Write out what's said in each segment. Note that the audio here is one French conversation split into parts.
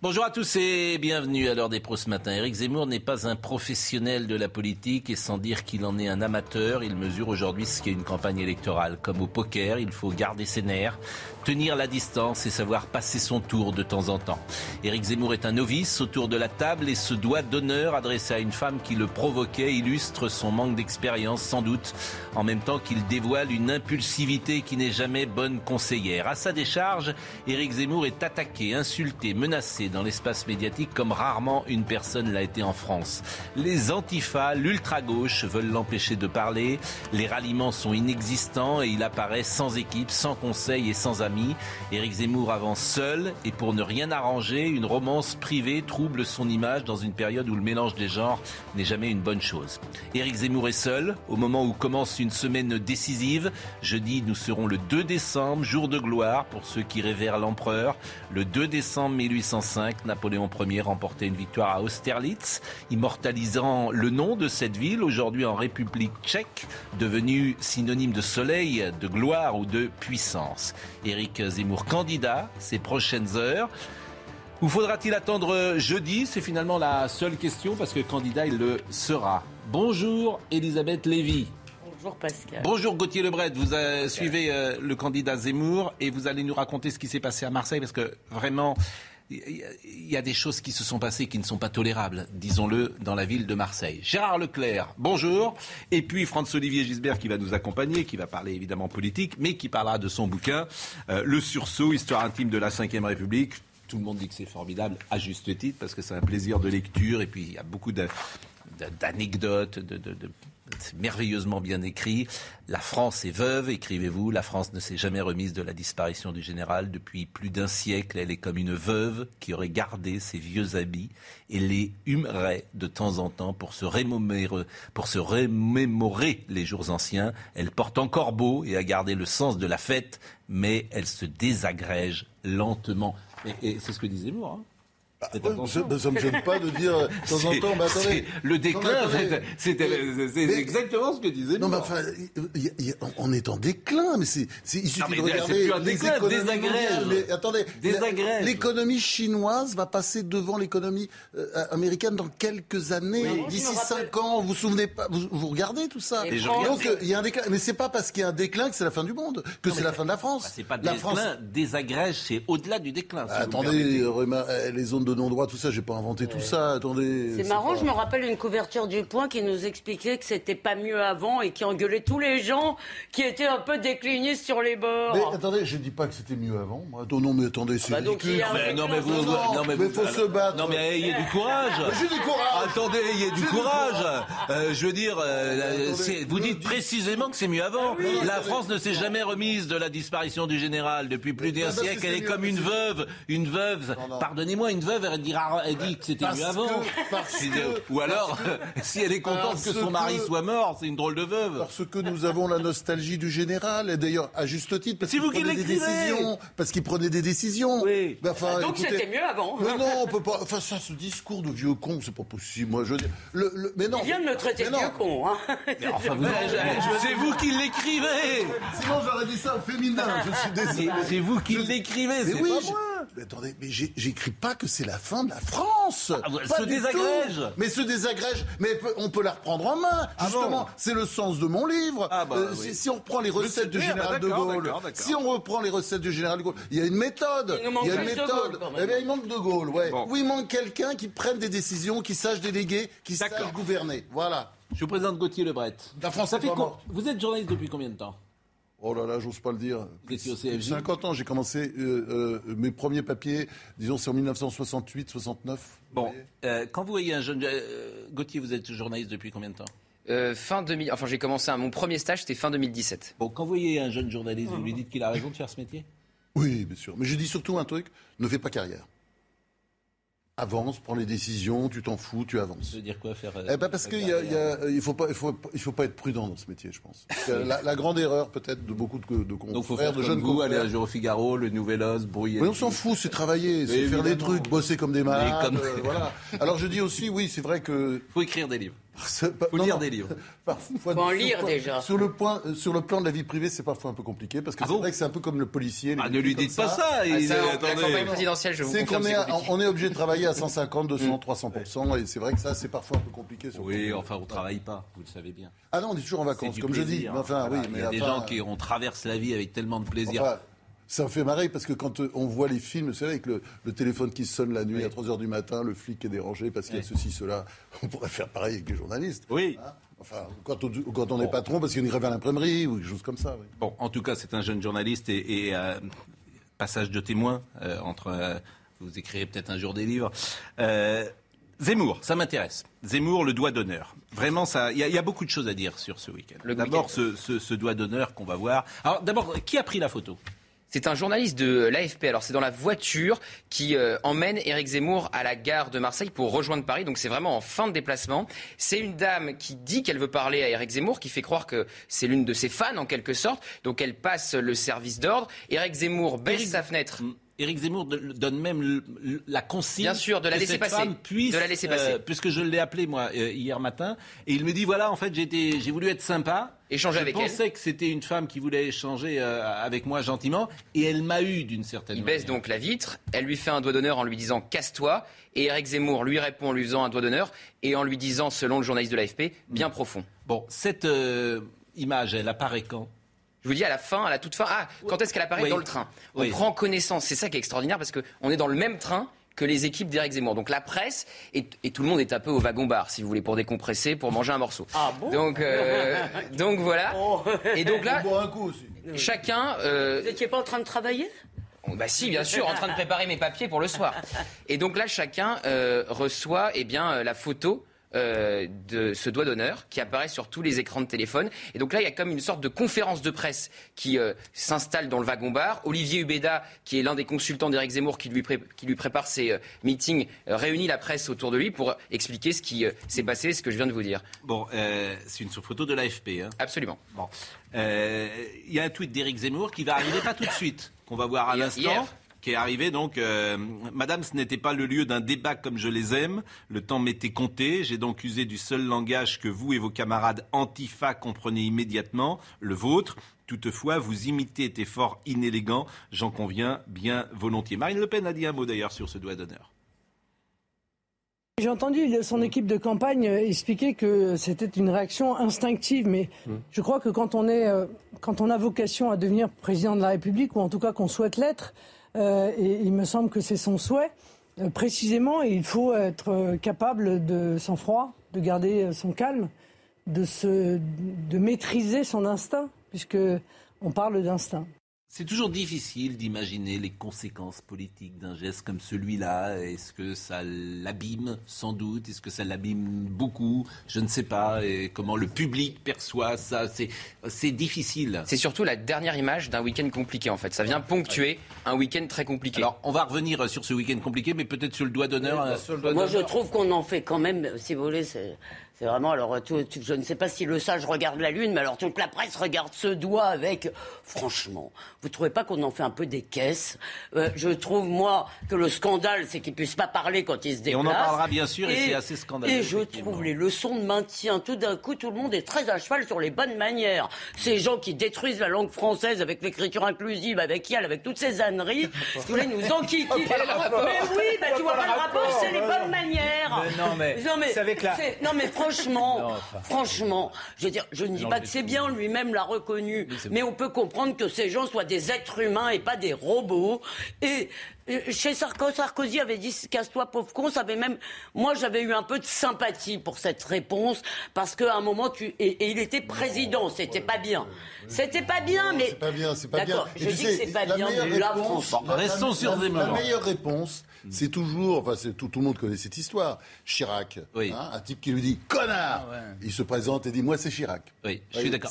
Bonjour à tous et bienvenue à l'heure des pros ce matin. Éric Zemmour n'est pas un professionnel de la politique et sans dire qu'il en est un amateur, il mesure aujourd'hui ce qu'est une campagne électorale. Comme au poker, il faut garder ses nerfs, tenir la distance et savoir passer son tour de temps en temps. Éric Zemmour est un novice autour de la table et ce doigt d'honneur adressé à une femme qui le provoquait illustre son manque d'expérience sans doute, en même temps qu'il dévoile une impulsivité qui n'est jamais bonne conseillère. À sa décharge, Éric Zemmour est attaqué, insulté, menacé dans l'espace médiatique comme rarement une personne l'a été en France. Les antifas, l'ultra-gauche veulent l'empêcher de parler, les ralliements sont inexistants et il apparaît sans équipe, sans conseil et sans amis. Éric Zemmour avance seul et pour ne rien arranger, une romance privée trouble son image dans une période où le mélange des genres n'est jamais une bonne chose. Éric Zemmour est seul au moment où commence une semaine décisive. Jeudi, nous serons le 2 décembre, jour de gloire pour ceux qui révèrent l'empereur. Le 2 décembre 1805, Napoléon Ier remportait une victoire à Austerlitz, immortalisant le nom de cette ville, aujourd'hui en République tchèque, devenue synonyme de soleil, de gloire ou de puissance. Éric Zemmour, candidat, ces prochaines heures. Ou faudra-t-il attendre jeudi? C'est finalement la seule question parce que candidat, il le sera. Bonjour Elisabeth Lévy. Bonjour Pascal. Bonjour Gauthier Lebret, vous euh, suivez euh, le candidat Zemmour et vous allez nous raconter ce qui s'est passé à Marseille parce que vraiment, il y a des choses qui se sont passées qui ne sont pas tolérables, disons-le, dans la ville de Marseille. Gérard Leclerc, bonjour. Et puis François-Olivier Gisbert qui va nous accompagner, qui va parler évidemment politique, mais qui parlera de son bouquin, euh, Le sursaut, histoire intime de la Ve République. Tout le monde dit que c'est formidable, à juste titre, parce que c'est un plaisir de lecture, et puis il y a beaucoup d'anecdotes, de, merveilleusement bien écrit. La France est veuve, écrivez-vous. La France ne s'est jamais remise de la disparition du général. Depuis plus d'un siècle, elle est comme une veuve qui aurait gardé ses vieux habits et les humerait de temps en temps pour se, remémorer les jours anciens. Elle porte encore beau et a gardé le sens de la fête, mais elle se désagrège lentement. Et, c'est ce que disait Zemmour. Hein. Faites Ouais, attention. ça- ça me gêne pas de dire euh, de temps en temps, mais attendez. Le déclin, c'est- exactement ce que disait Non, mais enfin, y y on est en déclin, mais c'est, il suffit mais de c'est regarder plus un les déclin, désagrège. Mais attendez, l'économie chinoise va passer devant l'économie euh, américaine dans quelques années, Oui. d'ici Je me rappelle- cinq ans. Vous vous souvenez pas vous, vous regardez tout ça? Et Donc euh, il y a un déclin, mais c'est pas parce qu'il y a un déclin que c'est la fin du monde, que c'est la fin de la France. Bah, c'est pas la déclin, désagrège, c'est au-delà du déclin. Attendez, euh, euh, les zones de non-droit, tout ça, j'ai pas inventé tout ça. Attendez. C'est marrant, pas- je me rappelle une couverture du Point qui nous expliquait que c'était pas mieux avant et qui engueulait tous les gens qui étaient un peu déclignés sur les bords. Mais attendez, je dis pas que c'était mieux avant. Attends, non, mais attendez, c'est Bah donc, ridicule. Mais non, mais vous, Non, non, mais mais vous- faut se battre. Non, mais ayez du courage. J'ai du courage. Attendez, ayez du courage. Euh, je veux dire, euh, Attendez, c'est- vous dites précisément que c'est mieux avant. La attendez. France ne s'est jamais remise de la disparition du général depuis plus d'un siècle. Elle est comme une veuve, une veuve. Pardonnez-moi, une veuve, elle dira, elle dit que c'était Parce mieux avant. que- parce C'est- que- Ou alors, si elle est contente que son mari que- soit mort, c'est une drôle de veuve. Parce que nous avons la nostalgie du général, et d'ailleurs à juste titre, parce C'est qu'il vous qui prenait des décisions, parce qu'il prenait des décisions. Oui. Mais enfin, Ah, donc c'était mieux avant. Mais non, on peut pas. Enfin, ça, ce discours de vieux con, c'est pas possible. Moi, je veux dire. Le, le- mais non. Il vient de me traiter de vieux con. Hein. Enfin, c'est vous qui l'écrivez. Sinon, j'aurais dit ça au féminin. Je suis désolé. C'est vous qui l'écrivez, c'est pas moi. Mais attendez, mais j'écris pas que c'est la fin de la France. Ah, Pas se du désagrège. tout. Mais se désagrège. Mais on peut la reprendre en main. Ah Justement, bon c'est le sens de mon livre. Ah bah, Euh, oui. si, si on reprend les recettes du bien, général de Gaulle, si on reprend les recettes du général de Gaulle, il y a une méthode. Il y a une méthode. Eh bien, il manque de Gaulle, ouais. Bon. Oui, il manque quelqu'un qui prenne des décisions, qui sache déléguer, qui sache gouverner. Voilà. Je vous présente Gauthier Lebret. La France Ça est fait. Vous êtes journaliste depuis combien de temps? Oh là là, j'ose pas le dire. CFJ 50 ans, j'ai commencé euh, euh, mes premiers papiers, disons c'est en 1968, 69. Bon, euh, quand vous voyez un jeune... euh, Gauthier, vous êtes journaliste depuis combien de temps? Euh, fin 2000. Enfin, j'ai commencé mon premier stage, c'était fin 2017. Bon, quand vous voyez un jeune journaliste, vous lui dites qu'il a raison de faire ce métier? Oui, bien sûr. Mais je dis surtout un truc ne fais pas carrière. Avance, prends les décisions, tu t'en fous, tu avances. Ça veut dire quoi faire eh ben parce qu'il ne faut, pas, il faut, il faut pas être prudent dans ce métier, je pense. La, la, grande erreur peut-être de beaucoup de, de confrères, Donc faut faire de jeunes vous, aller à Jour au Figaro, le Nouvel Os, brouiller. Mais on s'en fout, c'est travailler, c'est faire des trucs, bosser comme des malades. Comme... Euh, voilà. Alors je dis aussi, oui, c'est vrai que... faut écrire des livres. Faut lire des livres. Parfois, faut en lire déjà. Sur le, point, euh, sur le plan de la vie privée, c'est parfois un peu compliqué parce que ah c'est bon vrai que c'est un peu comme le policier. Ah, ne lui dites pas ça. Ah, il... ça attendez. La campagne présidentielle, je vous C'est qu'on est, on est obligé de travailler à 150, 200, 300% et c'est vrai que ça, c'est parfois un peu compliqué. Sur oui, enfin, on ne travaille pas, vous le savez bien. Ah non, on est toujours en vacances, comme je dis. Enfin, oui, mais il y a des gens qui on traverse la vie avec tellement de plaisir. Enfin, ça me fait marrer parce que quand euh, on voit les films, c'est vrai, avec le, le, téléphone qui sonne la nuit à 3 h du matin, le flic est dérangé parce qu'il y a ceci, cela, on pourrait faire pareil avec les journalistes. Oui. Hein Enfin, quand on, quand on est patron, parce qu'il y a une grève à l'imprimerie ou quelque chose comme ça. Oui. Bon, en tout cas, c'est un jeune journaliste et, et euh, passage de témoin euh, entre. Euh, vous écrivez peut-être un jour des livres. Zemmour, ça m'intéresse. Zemmour, le doigt d'honneur. Vraiment, ça, il y, y, a beaucoup de choses à dire sur ce week-end. D'abord, ce, ce, ce doigt d'honneur qu'on va voir. Alors, d'abord, qui a pris la photo? C'est un journaliste de l'AFP. Alors c'est dans la voiture qui euh, emmène Éric Zemmour à la gare de Marseille pour rejoindre Paris. Donc c'est vraiment en fin de déplacement. C'est une dame qui dit qu'elle veut parler à Éric Zemmour, qui fait croire que c'est l'une de ses fans en quelque sorte. Donc elle passe le service d'ordre. Éric Zemmour baisse sa fenêtre. Éric Zemmour donne même la consigne Bien sûr, de la laisser passer. Puisse, de la laisser passer. Euh, puisque je l'ai appelé moi euh, hier matin, et il me dit voilà, en fait, j'ai voulu être sympa. Échanger avec elle. Je pensais que c'était une femme qui voulait échanger euh, avec moi gentiment, et elle m'a eu d'une certaine il manière. Il baisse donc la vitre, elle lui fait un doigt d'honneur en lui disant casse-toi, et Éric Zemmour lui répond en lui faisant un doigt d'honneur, et en lui disant, selon le journaliste de l'AFP, bien profond. Bon, cette image, elle apparaît quand? Je vous dis à la fin, à la toute fin. Ah, quand est-ce qu'elle apparaît dans le train? On prend connaissance. C'est ça qui est extraordinaire parce qu'on est dans le même train que les équipes d'Éric Zemmour. Donc la presse et, tout le monde est un peu au wagon-bar, si vous voulez, pour décompresser, pour manger un morceau. Ah bon? Donc, euh, donc voilà. Oh. Et donc là, un coup aussi. chacun. Euh, vous n'étiez pas en train de travailler? Oh, bah si, bien sûr, en train de préparer mes papiers pour le soir. Et donc là, chacun euh, reçoit eh bien, la photo euh, de ce doigt d'honneur qui apparaît sur tous les écrans de téléphone. Et donc là, il y a comme une sorte de conférence de presse qui euh, s'installe dans le wagon-bar. Olivier Hubeda, qui est l'un des consultants d'Éric Zemmour, qui lui, qui lui prépare ses euh, meetings, réunit la presse autour de lui pour expliquer ce qui s'est passé, ce que je viens de vous dire. Bon, c'est une photo de l'AFP. Hein. Absolument. Bon. Il y a un tweet d'Éric Zemmour qui va arriver pas tout de suite, qu'on va voir à l'instant qui est arrivé. Donc, euh, Madame, ce n'était pas le lieu d'un débat comme je les aime. Le temps m'était compté. J'ai donc usé du seul langage que vous et vos camarades Antifa comprenez immédiatement, le vôtre. Toutefois, vous imitez était fort inélégant. J'en conviens bien volontiers. Marine Le Pen a dit un mot d'ailleurs sur ce doigt d'honneur. J'ai entendu son équipe de campagne expliquer que c'était une réaction instinctive, mais mmh. je crois que quand on, est, euh, quand on a vocation à devenir président de la République, ou en tout cas qu'on souhaite l'être, euh, et il me semble que c'est son souhait. Euh, précisément, il faut être capable de sang-froid, de garder son calme, de, se, de maîtriser son instinct, puisque on parle d'instinct. C'est toujours difficile d'imaginer les conséquences politiques d'un geste comme celui-là. Est-ce que ça l'abîme Sans doute. Est-ce que ça l'abîme beaucoup Je ne sais pas. Et comment le public perçoit ça C'est difficile. C'est surtout la dernière image d'un week-end compliqué, en fait. Ça vient ponctuer un week-end très compliqué. Alors, on va revenir sur ce week-end compliqué, mais peut-être sur le doigt d'honneur. Moi, je trouve qu'on en fait quand même, si vous voulez, c'est vraiment, alors, je ne sais pas si le sage regarde la lune, mais alors toute la presse regarde ce doigt avec. Franchement, vous trouvez pas qu'on en fait un peu des caisses? Euh, Je trouve, moi, que le scandale, c'est qu'ils puissent pas parler quand ils se déplacent. Et on en parlera bien sûr, et, c'est assez scandaleux. Et je trouve les leçons de maintien, tout d'un coup, tout le monde est très à cheval sur les bonnes manières. Ces gens qui détruisent la langue française avec l'écriture inclusive, avec YAL, avec toutes ces âneries, vous voulez nous enquiquiner. mais oui, bah, tu vois pas le rapport, c'est les bonnes manières. non, mais, non, mais, non, mais franchement, franchement, je veux dire, je ne dis pas que c'est bien, lui-même l'a reconnu, mais, on peut comprendre que ces gens soient des êtres humains et pas des robots. Et chez Sarkozy, Sarkozy avait dit casse-toi pauvre con. Ça avait même, moi j'avais eu un peu de sympathie pour cette réponse parce qu'à un moment tu et, il était président, c'était pas bien. C'était pas bien, mais c'est pas bien, c'est pas bien. Je dis que c'est pas bien. restons sur des La meilleure réponse, c'est toujours, enfin, tout, tout, le monde connaît cette histoire. Chirac, hein, un type qui lui dit connard Il se présente et dit Moi, c'est Chirac. Oui, je suis d'accord.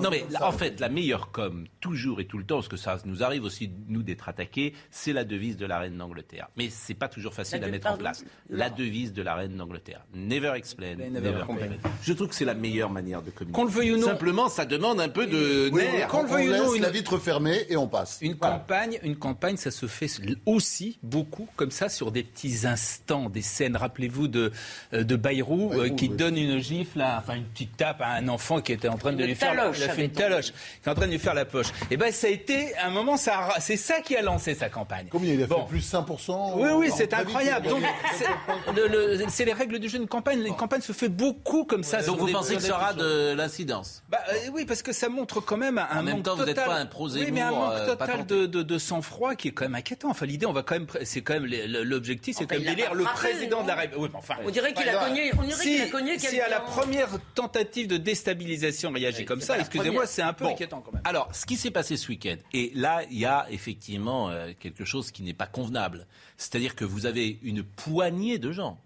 Non, mais en fait, la meilleure com, toujours et tout le temps, parce que ça nous arrive aussi, nous, d'être attaqués, c'est la devise de la reine d'Angleterre. Mais c'est pas toujours facile à mettre en place. La devise de la reine d'Angleterre. Never explain, never, complain. Je trouve que c'est la meilleure manière de communiquer. Qu'on le veuille ou non. Simplement, ça demande un peu de nerfs. Qu'on le veuille ou non. Une... La vitre fermée et on passe. Une campagne, une campagne, ça se fait aussi beaucoup comme ça sur des petits instants, des scènes. Rappelez-vous de, euh, de Bayrou, euh, qui donne une gifle, enfin une petite tape à un enfant qui était en train de lui faire, la, fait une taloche, qui est en train de lui faire la poche. Et eh ben ça a été un moment, ça, c'est ça qui a lancé sa campagne. Combien il a fait plus 5% Oui, oui, c'est incroyable. c'est les règles du jeu. Une campagne, une campagne se fait beaucoup comme ça. Donc vous pensez que ça aura de l'incidence? Bah, euh, Oui, parce que ça montre quand même un en même temps, vous n'êtes pas un oui, mais un manque total de, de, sang-froid qui est quand même inquiétant. Enfin, l'idée, on va quand même, c'est quand même l'objectif, c'est quand même d'élire le président de la République. enfin, on dirait qu'il a cogné. On dirait qu'il a cogné Si à la première tentative de déstabilisation réagit comme ça, excusez-moi, c'est un peu inquiétant quand même. Alors, ce qui s'est passé ce week-end, et là, il y a effectivement euh, quelque chose qui n'est pas convenable. C'est-à-dire que vous avez une poignée de gens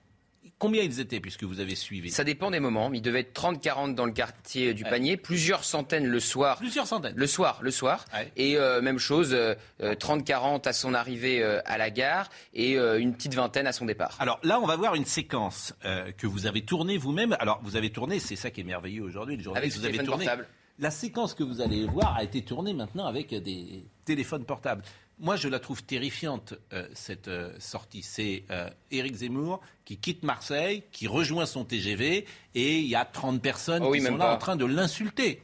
Combien ils étaient, puisque vous avez suivi? Ça dépend des moments. Il devait être 30-40 dans le quartier du panier, plusieurs centaines le soir. Plusieurs centaines Le soir, le soir. Et euh, même chose, 30-40 euh, à son arrivée euh, à la gare et une petite vingtaine à son départ. Alors là, on va voir une séquence que vous avez tournée vous-même. Alors, vous avez tourné, c'est ça qui est merveilleux aujourd'hui, le Avec vous avez tourné. Portable. La séquence que vous allez voir a été tournée maintenant avec des téléphones portables. Moi, je la trouve terrifiante, euh, cette euh, sortie. C'est euh, Éric Zemmour qui quitte Marseille, qui rejoint son TGV, et il y a 30 personnes oh qui sont là en train de l'insulter.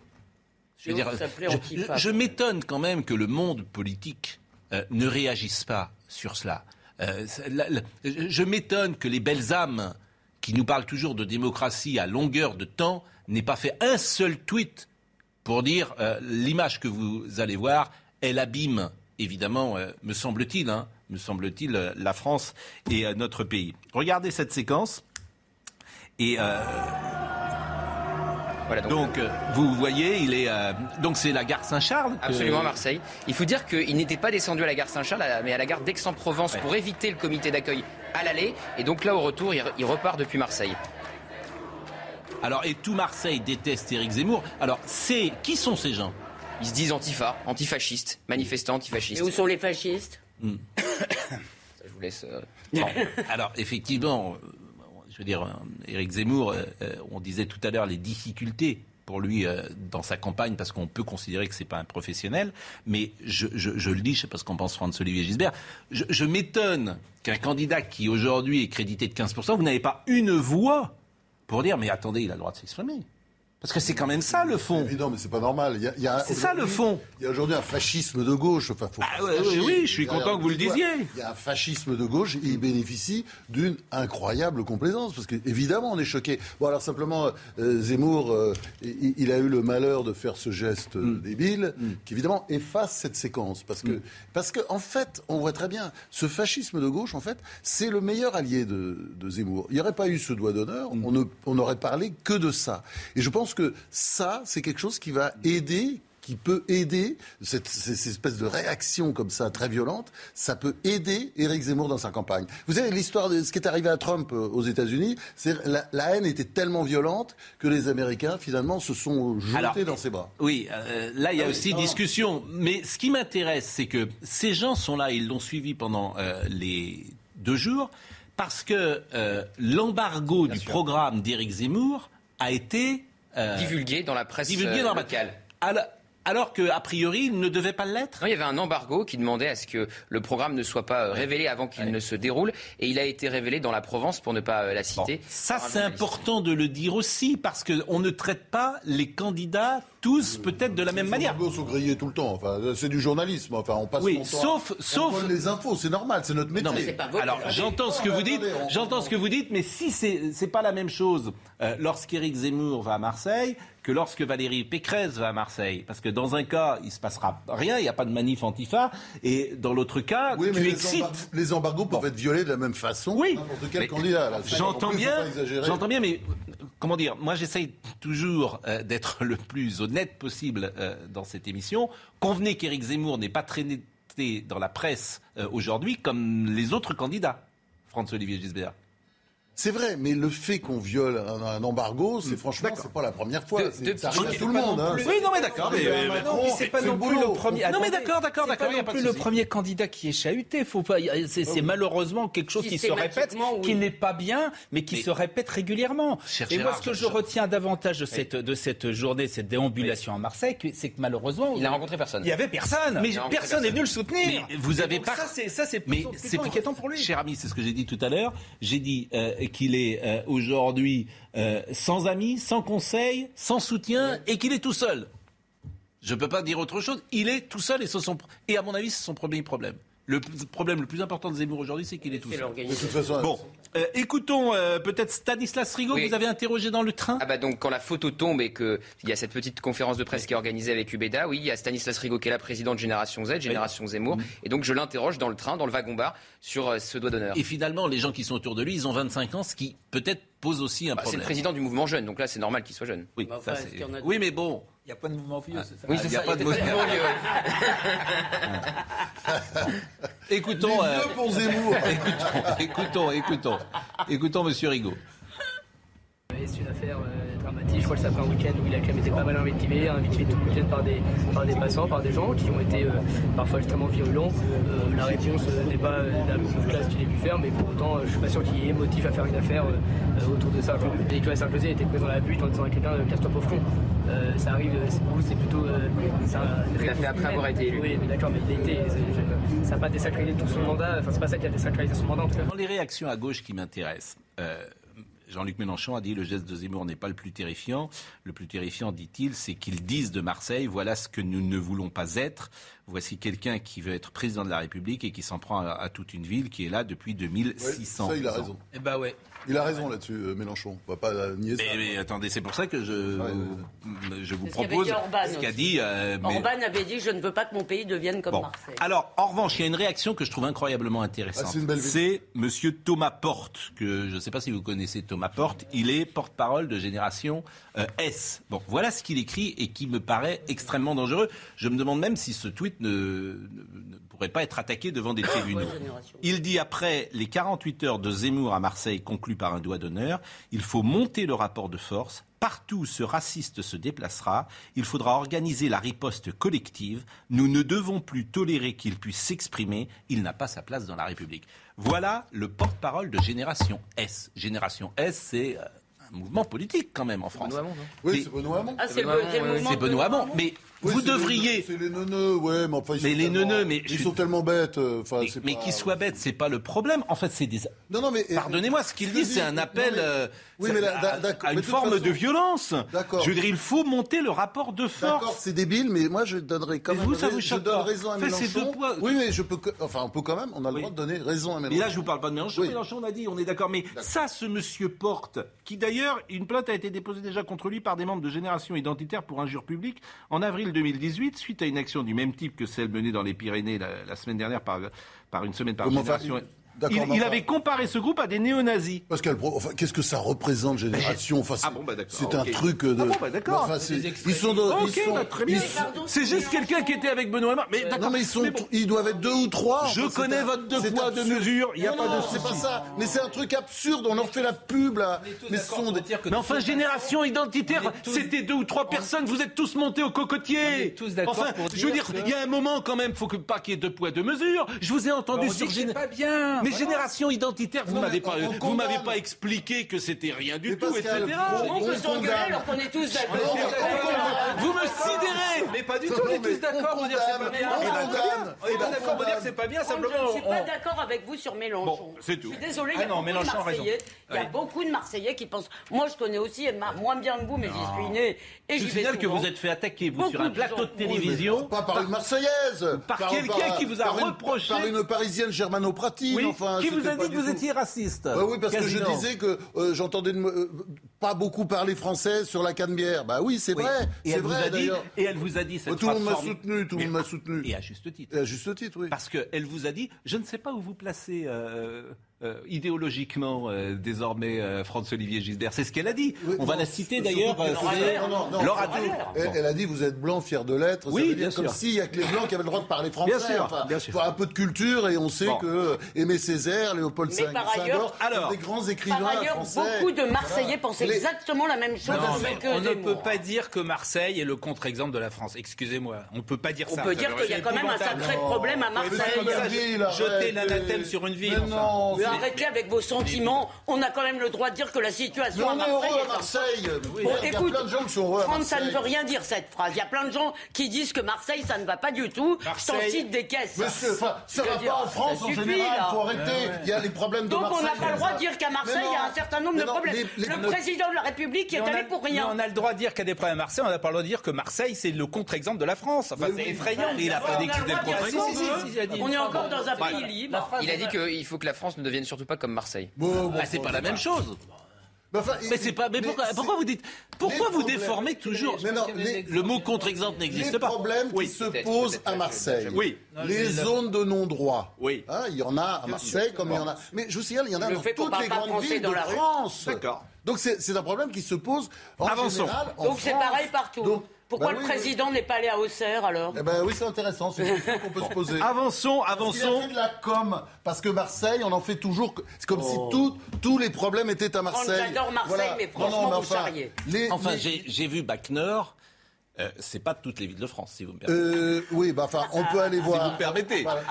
Je, je, m'étonne quand même que le monde politique ne réagisse pas sur cela. je m'étonne que les belles âmes qui nous parlent toujours de démocratie à longueur de temps n'aient pas fait un seul tweet pour dire l'image que vous allez voir, elle abîme évidemment, euh, me semble-t-il, hein, me semble-t-il, euh, la France et euh, notre pays. Regardez cette séquence. Et voilà, donc, vous voyez, il est donc c'est la gare Saint-Charles. Absolument, Marseille. Il faut dire qu'il n'était pas descendu à la gare Saint-Charles, mais à la gare d'Aix-en-Provence pour éviter le comité d'accueil à l'aller. Et donc là, au retour, il, repart depuis Marseille. Alors, et tout Marseille déteste Éric Zemmour. Alors, c'est qui sont ces gens? Ils se disent antifa, antifascistes, manifestants antifascistes. Et où sont les fascistes hmm. je vous laisse. Euh, alors, effectivement, euh, je veux dire, Éric Zemmour, euh, on disait tout à l'heure les difficultés pour lui dans sa campagne parce qu'on peut considérer que c'est pas un professionnel. Mais je, le dis, je sais pas ce qu'en pense François-Olivier Gisbert. Je, je m'étonne qu'un candidat qui aujourd'hui est crédité de 15%, vous n'avez pas une voix pour dire mais attendez, il a le droit de s'exprimer. Parce que c'est quand même ça le fond. Évident, mais c'est pas normal. C'est ça le fond. Il y a aujourd'hui un fascisme de gauche. Enfin, faut ah, oui, oui, je suis content que vous le disiez. Il y a un fascisme de gauche et il bénéficie d'une incroyable complaisance. Parce qu'évidemment, on est choqué. Bon, alors simplement, euh, Zemmour, euh, il, a eu le malheur de faire ce geste euh, mm. débile mm. qui, évidemment, efface cette séquence. Parce que, mm. parce que, en fait, on voit très bien, ce fascisme de gauche, en fait, c'est le meilleur allié de, de Zemmour. Il n'y aurait pas eu ce doigt d'honneur, on, on n'aurait parlé que de ça. Et je pense que ça, c'est quelque chose qui va aider qui peut aider, cette, espèce de réaction comme ça très violente, ça peut aider Éric Zemmour dans sa campagne. Vous savez, l'histoire de ce qui est arrivé à Trump euh, aux États-Unis, c'est la, la, haine était tellement violente que les Américains finalement se sont jetés dans ses bras. Oui, euh, là il y a ah aussi discussion. Mais ce qui m'intéresse, c'est que ces gens sont là, ils l'ont suivi pendant euh, les deux jours, parce que l'embargo du programme d'Éric Zemmour a été divulgué dans la presse divulgué dans locale. Alors qu'a priori, il ne devait pas l'être Il y avait un embargo qui demandait à ce que le programme ne soit pas euh, révélé avant qu'il ne se déroule. Et il a été révélé dans la Provence, pour ne pas euh, la citer. Ça, c'est important de le dire aussi, parce qu'on ne traite pas les candidats tous peut-être de la même manière. Les sont grillés tout le temps. Enfin, c'est du journalisme. Enfin, on passe oui, sauf, sauf les infos. C'est normal, c'est notre métier. Non, mais pas Alors, j'entends ce que vous dites. J'entends ce que vous dites, mais si c'est c'est pas la même chose euh, lorsqu'Éric Zemmour va à Marseille que lorsque Valérie Pécresse va à Marseille. Parce que dans un cas, il se passera rien, il n'y a pas de manif antifa, et dans l'autre cas, tu les excites. les embargos peuvent être violés de la même façon. Oui. N'importe quel candidat. J'entends bien. J'entends bien, mais comment dire Moi, j'essaye toujours euh, d'être le plus honnête possible euh, dans cette émission. Convenez qu'Éric Zemmour n'est pas traîné dans la presse euh, aujourd'hui comme les autres candidats. François-Olivier Gisbert. C'est vrai, mais le fait qu'on viole un, embargo, c'est franchement, c'est pas la première fois. ça arrive à tout le monde. Hein. Oui, non, mais d'accord. Mais, c'est pas non plus le premier. Non, mais d'accord, d'accord, d'accord. C'est pas non plus le premier candidat qui est chahuté. Faut pas. C'est oh malheureusement quelque chose qui se répète, qui n'est pas bien, mais qui se répète régulièrement. Et moi, ce que je retiens davantage de cette de cette journée, cette déambulation à Marseille, c'est que malheureusement, il n'a rencontré personne. Il y avait personne. Mais personne n'est venu le soutenir. vous avez pas. Ça, c'est ça, c'est inquiétant pour lui. Cher ami, c'est ce que j'ai dit tout à l'heure. J'ai dit euh, qu'il est euh, aujourd'hui euh, sans amis, sans conseil, sans soutien et qu'il est tout seul. Je ne peux pas dire autre chose. Il est tout seul et, son, et à mon avis, c'est son premier problème. Le problème le plus important de Zemmour aujourd'hui, c'est qu'il est tout seul. De toute façon, bon, euh, écoutons euh, peut-être Stanislas Rigaud, vous avez interrogé dans le train. Ah bah donc quand la photo tombe et qu'il y a cette petite conférence de presse qui est organisée avec Ubeda, oui, il y a Stanislas Rigaud qui est la présidente de Génération Z, Génération Zemmour, mm. et donc je l'interroge dans le train, dans le wagon-bar, sur euh, ce doigt d'honneur. Et finalement, les gens qui sont autour de lui, ils ont 25 ans, ce qui peut-être pose aussi un bah, problème. C'est le président du mouvement jeune, donc là c'est normal qu'il soit jeune. Oui, oui mais bon. Il n'y a pas de mouvement vieux, c'est ça Oui, il n'y a, pas de mouvement vieux. écoutons, euh, écoutons, écoutons, écoutons, écoutons, Monsieur Rigaud. C'est une affaire euh. Je crois que ça fait un week-end où il a quand même été pas mal invectivé, invectivé tout le week-end par des, par des passants, par des gens qui ont été euh, parfois extrêmement virulents. Euh, la réponse n'est pas la plus classe qu'il ait pu faire, mais pour autant, je suis pas sûr qu'il y ait motif à faire une affaire autour de ça. Nicolas Sarkozy était présent à la butte en disant à quelqu'un casse-toi pauvre con. ça arrive, c'est plutôt. Ça, il l'a fait après avoir été élu. Oui, mais d'accord, mais il a été. Ça n'a pas désacralisé tout son mandat. Enfin, c'est pas ça qui a désacralisé son mandat en tout cas. Dans les réactions à gauche qui m'intéressent, Jean-Luc Mélenchon a dit le geste de Zemmour n'est pas le plus terrifiant. Le plus terrifiant, dit-il, c'est qu'ils disent de Marseille voilà ce que nous ne voulons pas être. Voici quelqu'un qui veut être président de la République et qui s'en prend à, toute une ville qui est là depuis 2600 ça, il a raison. Eh ben ouais. Il a raison là-dessus, euh, Mélenchon. On va pas nier ça. Mais, attendez, c'est pour ça que je, je vous propose ce qu'a dit. Euh, Orban avait dit je ne veux pas que mon pays devienne comme Marseille. Alors, en revanche, il y a une réaction que je trouve incroyablement intéressante. Ah, c'est Monsieur Thomas Porte, que je ne sais pas si vous connaissez Thomas Porte. Il est porte-parole de Génération euh, S. Bon, voilà ce qu'il écrit et qui me paraît extrêmement dangereux. Je me demande même si ce tweet ne, pourrait pas être attaqué devant des tribunaux. Il dit après les 48 heures de Zemmour à Marseille conclues par un doigt d'honneur, il faut monter le rapport de force. Partout où ce raciste se déplacera, il faudra organiser la riposte collective. Nous ne devons plus tolérer qu'il puisse s'exprimer. Il n'a pas sa place dans la République. Voilà le porte-parole de Génération S. Génération S, c'est euh, un mouvement politique quand même en France. oui, c'est Benoît Hamon. Ah, c'est Benoît Hamon. Mais vous devriez. C'est les neuneux, ouais, mais enfin ils mais sont les tellement, mais ils sont tellement bêtes. Euh, enfin, mais, mais qu'ils soient bêtes, c'est pas le problème. En fait, c'est des. Non, non, mais pardonnez-moi, ce qu'il dit, c'est un appel euh, oui, mais à, une forme de violence. D'accord. Je veux dire, il faut monter le rapport de force. D'accord, c'est débile, mais moi je donnerais quand même. Vous, ça vous je donne raison à Mélenchon. Oui, mais je peux. Enfin, on peut quand même. On a le droit de donner raison à Mélenchon. Et là, je vous parle pas de Mélenchon. Mélenchon, on a dit, on est d'accord. Mais ça, ce monsieur Porte, qui d'ailleurs, une plainte a été déposée déjà contre lui par des membres de Génération Identitaire pour injure publique en avril 2018 suite à une action du même type que celle menée dans les Pyrénées la, semaine dernière par, par une semaine par Génération il, avait comparé ce groupe à des néo-nazis. Qu'est-ce que ça représente, génération enfin, Ah bon, bah C'est un truc de. Ah bon, bah d'accord. ils sont. De, sont... Bah, très bien. C'est juste quelqu'un qui était avec Benoît Hamon. Mais d'accord. Non, mais ils sont. Ils doivent être deux ou trois. Je connais votre deux poids, deux mesures. Il y a pas de. C'est pas ça. Mais c'est un truc absurde. On leur fait la pub là. Mais sont. Mais enfin, génération identitaire, c'était deux ou trois personnes. Vous êtes tous montés au cocotier. tous d'accord. Enfin, je veux dire, il y a un moment quand même. Faut que pas qu'il y ait deux poids, deux mesures. Je vous ai entendu sur. pas bien. Mais génération identitaire vous m'avez pas, vous m'avez pas expliqué que c'était rien du tout, etc. On peut s'engueuler alors qu'on est tous d'accord. Vous me sidérez Mais pas du tout, on est tous d'accord pour dire que c'est pas bien. On est d'accord pour dire que c'est pas bien, simplement. Je ne suis pas d'accord avec vous sur Mélenchon. c'est tout. Je suis désolé, il y a beaucoup de Marseillais. Il y a beaucoup de Marseillais qui pensent. Moi, je connais aussi, moins bien que vous, mais j'y suis né. Et je signale que vous êtes fait attaquer, vous, sur un plateau de télévision. Pas par une Marseillaise. Par quelqu'un qui vous a reproché. Par une Parisienne Qui vous a dit que vous étiez raciste. Bah oui, parce que je disais que euh, j'entendais euh, pas beaucoup parler français sur la Canebière. Bah oui, c'est vrai. Et elle, vrai, vous a dit, et elle vous a dit cette Tout le monde m'a soutenu, tout le monde m'a soutenu. Et à juste titre. Et à juste titre, oui. Parce qu'elle vous a dit, je ne sais pas où vous placez. Euh, euh, idéologiquement euh, désormais euh, François-Olivier Gisbert. C'est ce qu'elle a dit. On va la citer d'ailleurs. Laura elle, elle, a dit vous êtes blanc, fier de l'être. Oui, bien sûr. Comme s'il n'y a que les blancs qui avaient le droit de parler français. Bien sûr, bien sûr. Un peu de culture et on sait que Aimé Césaire, Léopold Mais par ailleurs, alors, des grands écrivains par ailleurs, français. beaucoup de Marseillais pensent exactement la même chose. Non, que on ne peut pas dire que Marseille est le contre-exemple de la France. Excusez-moi, on ne peut pas dire On ça. peut dire qu'il y a quand même un sacré problème à Marseille. Jeter l'anathème sur une ville. Arrêtez avec vos sentiments. On a quand même le droit de dire que la situation Mais à on est Marseille. heureux à Marseille. Bon, Il y a écoute, plein de gens qui sont heureux à Franck, ça ne Marseille. veut rien dire cette phrase. Il y a plein de gens qui disent que Marseille, ça ne va pas du tout. Je t'en Marseille- cite des caisses. Monsieur, ça Je veux va dire, pas en France ça en général, là. faut arrêter. Il y a les problèmes de Donc Marseille. on n'a pas le droit ça. de dire qu'à Marseille, il y a un certain nombre de problèmes. les- les- Le président de la République est Mais on allé a- pour rien. on a le droit de dire qu'il y a des problèmes à Marseille, on n'a pas le droit de dire que Marseille, c'est le contre-exemple de la France. Enfin, c'est effrayant. Mais il a pas contre-exemple. il. On est encore dans un pays libre. Il a dit qu'il faut que la France ne devienne surtout pas comme Marseille. Bon, bon, Ah, c'est bon, pas la même chose. Mais enfin, Mais c'est pas. Mais pourquoi, vous dites Pourquoi les vous problèmes- déformez toujours Mais non, les- Le mot contre-exemple n'existe les pas. problèmes Oui. qui se posent à Marseille. Oui. Les zones de non-droit. Oui. Hein, il y en a à Marseille comme il y en a. Mais je vous signale, il y en a Le dans toutes les grandes villes de la. France. D'accord. Donc c'est un problème qui se pose en Avançons. général en Donc c'est pareil partout. Donc, Pourquoi bah le oui, président n'est pas allé à Auxerre alors oui. Eh ben oui, c'est intéressant, c'est une question qu'on peut se poser. Avançons, Parce qu'il a avançons. fait de la com, parce que Marseille, on en fait toujours. C'est comme Oh. si tout- tous les problèmes étaient à Marseille. j'adore Marseille, mais franchement, vous charriez. les- Enfin, les- j'ai j'ai vu Bac Nord. Euh, c'est pas toutes les villes de France, si vous me permettez. Euh, oui, bah enfin, on peut aller voir. vous me permettez. Voilà.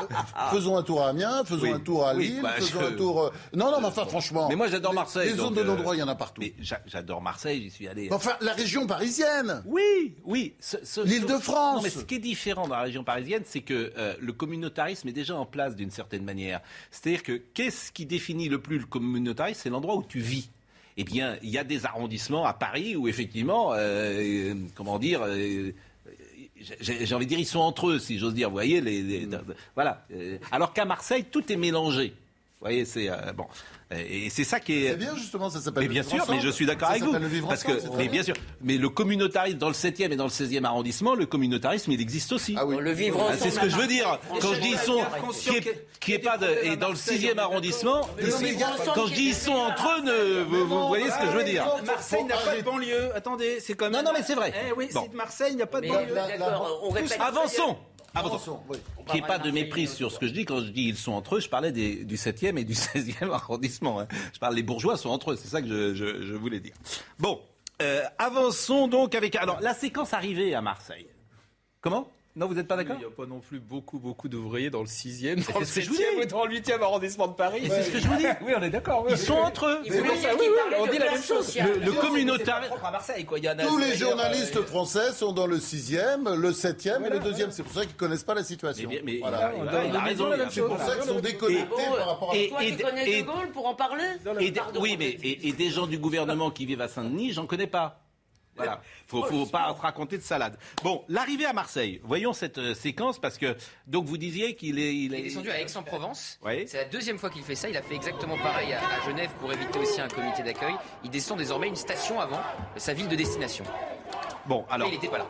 Faisons un tour à Amiens, faisons Oui. un tour à Oui, Lille, bah, faisons je- un tour. euh, Non, non, mais enfin, franchement. Mais moi, j'adore Marseille. Les zones de non-droit, il y en a partout. Mais j'a- j'adore Marseille, j'y suis allé. Enfin, la région parisienne. Oui, oui. ce- ce- L'Île-de-France. Non, mais ce qui est différent dans la région parisienne, c'est que le communautarisme est déjà en place d'une certaine manière. C'est-à-dire que qu'est-ce qui définit le plus le communautarisme? C'est l'endroit où tu vis. Eh bien, il y a des arrondissements à Paris où effectivement, euh, euh, comment dire. euh, j'ai envie de dire, ils sont entre eux, si j'ose dire. Vous voyez, les, les- voilà. Alors qu'à Marseille, tout est mélangé. Vous voyez, c'est euh, bon. Et c'est ça qui est. C'est bien, justement, ça s'appelle Mais le bien vivre sûr, mais je suis d'accord avec vous. s'appelle le vivre Parce ensemble, que, mais bien sûr, mais le communautarisme dans le 7e et dans le 16e arrondissement, le communautarisme, il existe aussi. Ah oui. Le vivre Ah, ensemble. C'est ce que je veux dire. Quand je dis ils sont, qui est, qui est pas de, et dans le 6e arrondissement, quand je dis ils sont entre eux, vous, vous voyez ce que je veux dire. Marseille n'a pas de banlieue. Attendez, c'est comme. Non, non, mais c'est vrai. Eh oui, c'est de Marseille, il n'y a pas de banlieue. on répète. Avançons. Oui. Qu'il n'y ait pas de méprise sur ce que je dis. Quand je dis ils sont entre eux, je parlais des- du 7e et du 16e arrondissement. hein. Je parle les bourgeois sont entre eux. C'est ça que je, je- je voulais dire. Bon, euh, avançons donc avec. Alors, la séquence arrivée à Marseille. Comment? Non, vous n'êtes pas d'accord Il n'y a pas non plus beaucoup, beaucoup d'ouvriers dans le 6e, dans le ce que je vous 7e dis. ou dans le 8e arrondissement de Paris. C'est ce que je vous dis. Oui, on est d'accord. oui. Ils sont entre eux. Ça, oui, oui, on dit la même chose. Le, le communautarisme. propre à Marseille, quoi. Il y en a Tous les journalistes euh, français sont dans le 6e, le 7e et le 2e. C'est pour ça qu'ils ne connaissent pas la Mais, situation. bien- mais Voilà. il, on a- raison. C'est pour ça qu'ils sont déconnectés par rapport à et- Toi qui connais De Gaulle pour en parler Et des- Pardon. oui, mais et des gens du gouvernement qui vivent à Saint-Denis, j'en connais pas. Voilà. Faut, faut pas raconter de salade. Bon, l'arrivée à Marseille. Voyons cette euh, séquence parce que donc vous disiez qu'il est, il Il est, est descendu à Aix-en-Provence. Oui. C'est la deuxième fois qu'il fait ça. Il a fait exactement pareil à, à Genève pour éviter aussi un comité d'accueil. Il descend désormais une station avant sa ville de destination. Bon, alors, Mais il n'était pas là.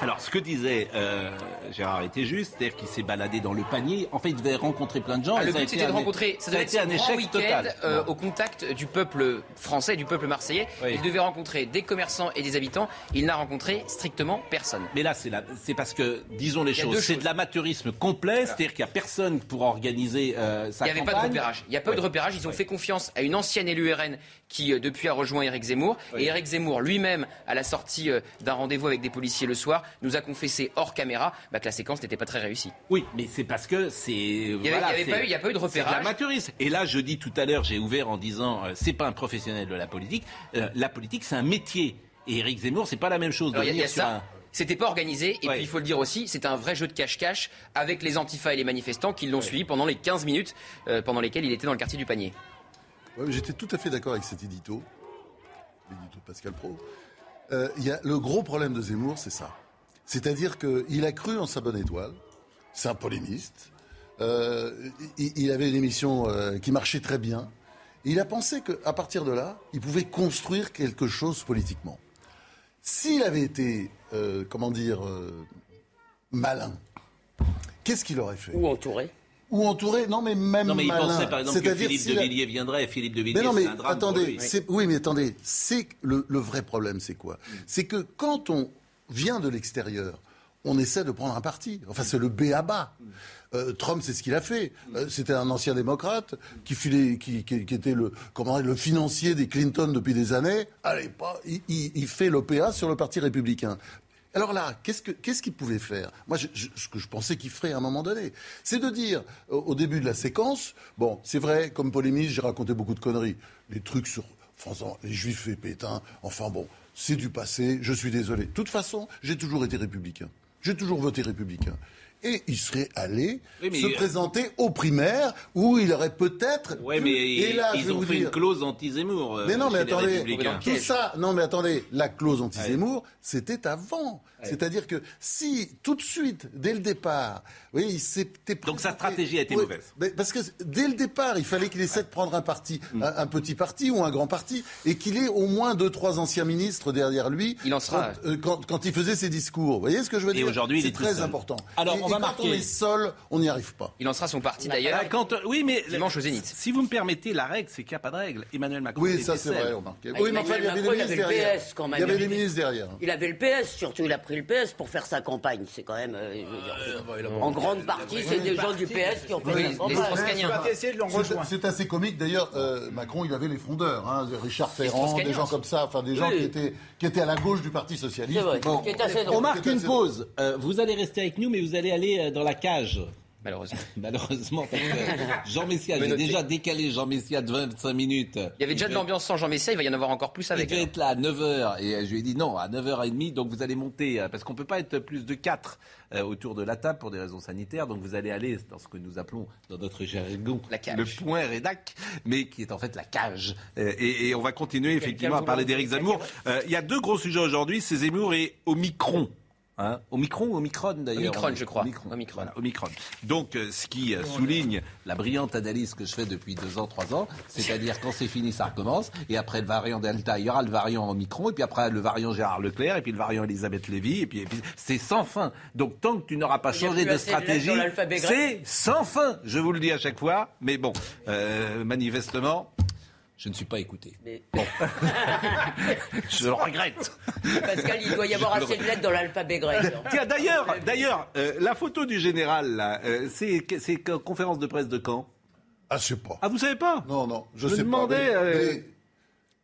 alors ce que disait euh, Gérard était juste, c'est-à-dire qu'il s'est baladé dans le panier. En fait, il devait rencontrer plein de gens. Ah, le but c'était de rencontrer, ça ça devait être un un grand échec total. euh, au contact du peuple français, du peuple marseillais. Oui. Il devait rencontrer des commerçants et des habitants. Il n'a rencontré strictement personne. Mais là, c'est la- parce que, disons les choses, c'est de l'amateurisme complet, c'est-à-dire qu'il n'y a personne pour organiser euh, sa Il n'y avait pas de campagne. repérage. Il n'y a pas eu de repérage. Ils ont fait confiance à une ancienne élue RN qui, euh, depuis, a rejoint Éric Zemmour. Oui. Et Éric Zemmour, lui-même, à la sortie d'un rendez-vous avec des policiers le soir, nous a confessé hors caméra bah, que la séquence n'était pas très réussie. Oui, mais c'est parce que c'est. Il n'y voilà, a pas eu de repérage. l'amateurisme. Et là, je dis tout à l'heure, j'ai ouvert en disant, euh, c'est pas un professionnel de la politique. Euh, la politique, c'est un métier. Et Éric Zemmour, c'est pas la même chose de venir sur ça. un. C'était pas organisé, et Ouais. puis il faut le dire aussi, c'était un vrai jeu de cache-cache avec les antifas et les manifestants qui l'ont suivi pendant les 15 minutes euh, pendant lesquelles il était dans le quartier du panier. Ouais, J'étais tout à fait d'accord avec cet édito, l'édito de Pascal Pro. Euh, y a, le gros problème de Zemmour, c'est ça. C'est-à-dire qu'il a cru en sa bonne étoile. C'est un polémiste. Euh, il, avait une émission euh, qui marchait très bien. Il a pensé qu'à partir de là, il pouvait construire quelque chose politiquement. S'il avait été, comment dire, malin, qu'est-ce qu'il aurait fait? Ou entouré. Ou entouré. Non, mais même Non, mais il malin. pensait par exemple que Philippe si de Villiers viendrait. Philippe de Villiers, Mais non, mais c'est un drame pour attendez, c'est- oui, mais attendez, c'est le, le vrai problème, c'est quoi? C'est que quand on vient de l'extérieur, on essaie de prendre un parti. Enfin, c'est le B à bas. Euh, Trump, c'est ce qu'il a fait. Euh, C'était un ancien démocrate qui, filait, qui, qui- qui était le, comment le financier des Clinton depuis des années. Allez, pas, il, il- il fait l'OPA sur le Parti républicain. Alors là, qu'est-ce que- qu'est-ce qu'il pouvait faire? Moi, ce que je pensais qu'il ferait à un moment donné, c'est de dire au, au début de la séquence, bon, c'est vrai, comme polémiste, j'ai raconté beaucoup de conneries, les trucs sur les Juifs et Pétain, enfin bon, c'est du passé, je suis désolé. De toute façon, j'ai toujours été républicain. J'ai toujours voté républicain. Et il serait allé Oui, se présenter aux primaires où il aurait peut-être. Pu- mais et là, je ils ont vous fait dire, une clause anti-Zemmour. euh, mais non, mais attendez, tout ça, non, mais attendez, la clause anti-Zemmour, c'était avant. C'est-à-dire que si, tout de suite, dès le départ, oui, il s'était Donc sa stratégie a été Oui, mauvaise. mais parce que dès le départ, il fallait qu'il essaie de prendre un parti, Mm. un, un petit parti ou un grand parti, et qu'il ait au moins deux, trois anciens ministres derrière lui. Il en sera. Quand, euh, quand, quand il faisait ses discours. Vous voyez ce que je veux Et dire? aujourd'hui, il C'est est très important. Alors, et, on et va quand marquer. on est seul, on n'y arrive pas. Il lancera son parti d'ailleurs. Ah, quand, oui, mais Dimanche au Zénith. Si vous me permettez, la règle, c'est qu'il n'y a pas de règle. Emmanuel Macron. Oui, ça c'est vrai, remarquez. Ah, Oui, mais enfin, il y avait des Macron, il ministres avait le derrière. PS quand même. Il y avait des ministres derrière. Il avait le PS, surtout il a pris le PS pour faire sa campagne. C'est quand même. euh, je veux dire, en grande partie, c'est des gens du PS qui ont fait les l'en C'est- assez comique. D'ailleurs, euh, Macron, il avait les frondeurs. Hein, Richard Ferrand, des gens comme ça. Enfin, des gens qui étaient, qui étaient à la gauche du Parti Socialiste. On drôle. marque une pause. Euh, vous allez rester avec nous, mais vous allez aller euh, dans la cage. Malheureusement. Malheureusement, parce que Jean Messia, j'ai déjà décalé Jean Messia de 25 minutes. Il y avait déjà de l'ambiance sans Jean Messia, il va y en avoir encore plus Il avec. devait alors. être là à 9h et euh, je lui ai dit non, à 9h30, donc vous allez monter, euh, parce qu'on ne peut pas être plus de 4 autour de la table pour des raisons sanitaires, donc vous allez aller dans ce que nous appelons dans notre jargon le point rédac, mais qui est en fait la cage. Euh, et, et on va continuer effectivement à parler d'Éric Zemmour. Euh, Il y a deux gros sujets aujourd'hui, c'est Zemmour et Omicron. Hein Omicron ou Omicron d'ailleurs Omicron, je crois. Omicron. Omicron. Voilà, Omicron. Donc, euh, ce qui euh, souligne la brillante analyse que je fais depuis deux ans, trois ans, c'est-à-dire quand c'est fini, ça recommence, et après le variant Delta, il y aura le variant Omicron, et puis après le variant Gérard Leclerc, et puis le variant Elisabeth Lévy, et puis, et puis c'est sans fin. Donc, tant que tu n'auras pas changé de stratégie, c'est sans fin. Je vous le dis à chaque fois, mais bon, euh, manifestement. Je ne suis pas écouté. Mais- Je le regrette. Pascal, il doit y avoir Je le assez de lettres dans l'alphabet grec. Tiens, d'ailleurs, d'ailleurs, euh, la photo du général, là, euh, c'est conférence de presse de quand? Ah, je sais pas. Ah, vous savez pas? Non, non, je, Je sais demandais, pas. mais- euh, mais-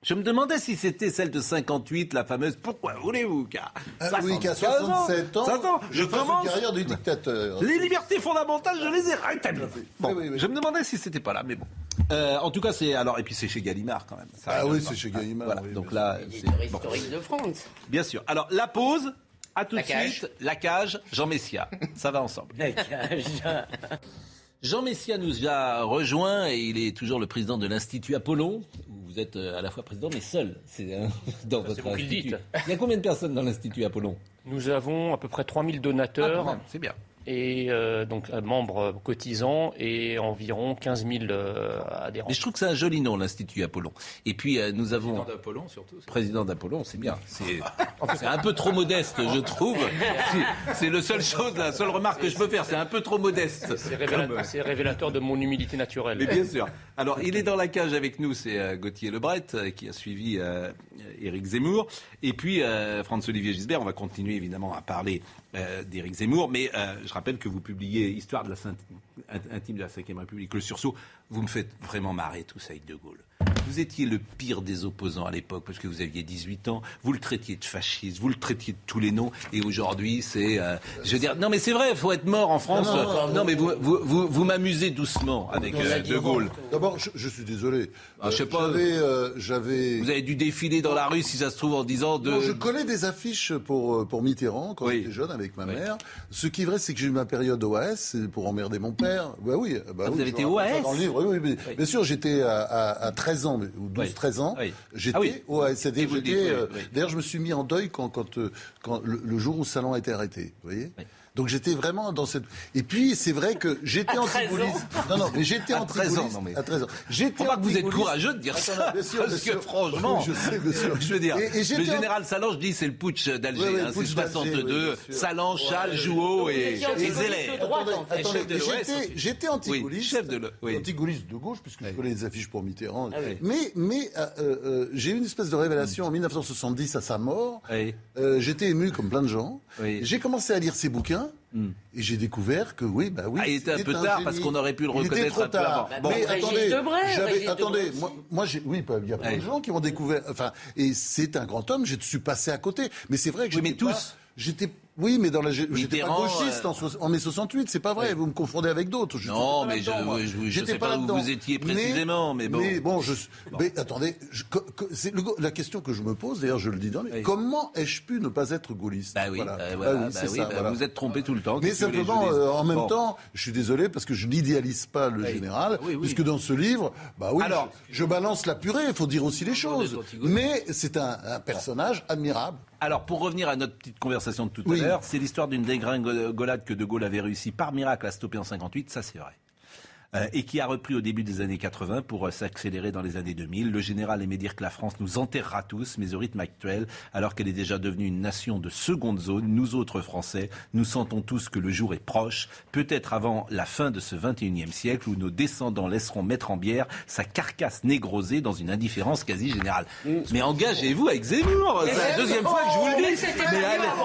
Je me demandais si c'était celle de 58, la fameuse. Pourquoi voulez-vous qu'à Ah oui, qu'à 67 ans, 60 ans, je je commence. une carrière de dictateur. Les libertés fondamentales, je les ai rétablies. Bon, Oui, oui, oui. je me demandais si c'était pas là, mais bon. Euh, en tout cas, c'est alors et puis c'est chez Gallimard quand même. Ça Ah oui, c'est chez Gallimard, Voilà, oui, donc là, L'éditeur c'est bon. historique de France. bien sûr. Alors la pause. À tout La de cage. suite, la cage, Jean Messia. Ça va ensemble. Jean Messia nous a rejoint et il est toujours le président de l'Institut Apollon. où Vous êtes euh, à la fois président mais seul. C'est euh, dans votre qui le institut. Il y a combien de personnes dans l'Institut Apollon? Nous avons à peu près 3000 Ah, donateurs même, C'est bien. Et euh, donc euh, membres cotisants et environ 15 000 euh, adhérents. Mais je trouve que c'est un joli nom, l'Institut Apollon. Et puis euh, nous avons d'Apollon surtout. président d'Apollon, c'est bien. C'est un peu trop modeste, je trouve. C'est- le seule chose, la seule remarque que je peux faire. C'est un peu trop modeste. C'est révéla- c'est révélateur de mon humilité naturelle. Mais bien sûr. Alors, il est dans la cage avec nous, c'est euh, Gauthier Lebret, euh, qui a suivi euh, Éric Zemmour. Et puis, euh, Franz-Olivier Gisbert, on va continuer évidemment à parler euh, d'Éric Zemmour. Mais euh, je rappelle que vous publiez Histoire de la Sainte- int- intime de la Ve République, le sursaut. Vous me faites vraiment marrer tout ça avec De Gaulle. Vous étiez le pire des opposants à l'époque parce que vous aviez 18 ans. Vous le traitiez de fasciste, vous le traitiez de tous les noms. Et aujourd'hui, c'est. euh, je veux dire, non, mais c'est vrai, il faut être mort en France. Non, mais vous, vous, vous, vous m'amusez doucement avec euh, De Gaulle. D'abord, je, je suis désolé. Ah, je sais Euh, pas. J'avais, euh, j'avais. Vous avez dû défiler dans la rue, si ça se trouve, en disant de. Je collais des affiches pour, pour Mitterrand quand Oui. j'étais jeune avec ma Oui. mère. Ce qui est vrai, c'est que j'ai eu ma période OAS pour emmerder mon père. Bah oui. Bah Ah, vous avez été OAS? dans le livre. Oui, oui, mais- Oui. Bien sûr, j'étais à, à, à 13 ans, ou 12, Oui. 13 ans. Oui. J'étais Ah le dites, oui, euh. D'ailleurs, je me suis mis en deuil quand, quand, euh, quand le, le jour où Salon a été arrêté. Vous voyez Oui. Donc j'étais vraiment dans cette. Et puis c'est vrai que j'étais anti-gaulliste. Non, non, mais j'étais anti-gaulliste. À 13 ans. J'étais pas que vous êtes courageux de dire ça. Bien sûr, parce que franchement, je sais, bien sûr. Je veux dire, le général Salange dit c'est le putsch d'Alger. Hein, c'est 62. Salange, Chal, Jouot et Zélé. J'étais anti-gaulliste. Chef de anti-gaulliste de gauche, puisque je connais les affiches pour Mitterrand. Ah mais mais euh, euh, j'ai eu une espèce de révélation en 1970 à sa mort. Euh, j'étais ému comme plein de gens. J'ai commencé à lire ses bouquins. Hmm. Et j'ai découvert que oui, bah oui. Ah, il était un peu tard parce qu'on aurait pu le reconnaître. Il était trop tard. Bon, mais attendez, j'avais, attendez, moi, moi j'ai, oui, il y a plein de gens qui m'ont découvert. Enfin, et c'est un grand homme. Je suis passé à côté. Mais c'est vrai que oui, mais tous. J'étais oui, mais dans la, j'étais pas gauchiste en, en, mai 68, c'est pas vrai. Vous me confondez avec d'autres. Non, mais je, je, sais pas, où vous étiez précisément, mais, bon. Mais bon, je, mais attendez, la question que je me pose. D'ailleurs, je le dis dans les. Comment ai-je pu ne pas être gaulliste? Bah oui, voilà. bah, oui, bah bah vous êtes trompé tout le temps. Mais simplement, euh, en même temps, je suis désolé parce que je n'idéalise pas le général, puisque dans ce livre, bah oui, Alors, je, balance la purée. Il faut dire aussi les choses. Mais c'est un personnage admirable. Alors, pour revenir à notre petite conversation de tout à l'heure, c'est l'histoire d'une dégringolade que De Gaulle avait réussi par miracle à stopper en 58, ça c'est vrai. Euh, et qui a repris au début des années 80 pour euh, s'accélérer dans les années 2000. Le général aimait dire que la France nous enterrera tous, mais au rythme actuel, alors qu'elle est déjà devenue une nation de seconde zone, nous autres Français, nous sentons tous que le jour est proche, peut-être avant la fin de ce 21e siècle où nos descendants laisseront mettre en bière sa carcasse négrosée dans une indifférence quasi générale. Mm. Mais engagez-vous avec Zemmour, c'est la deuxième fois que je vous le dis.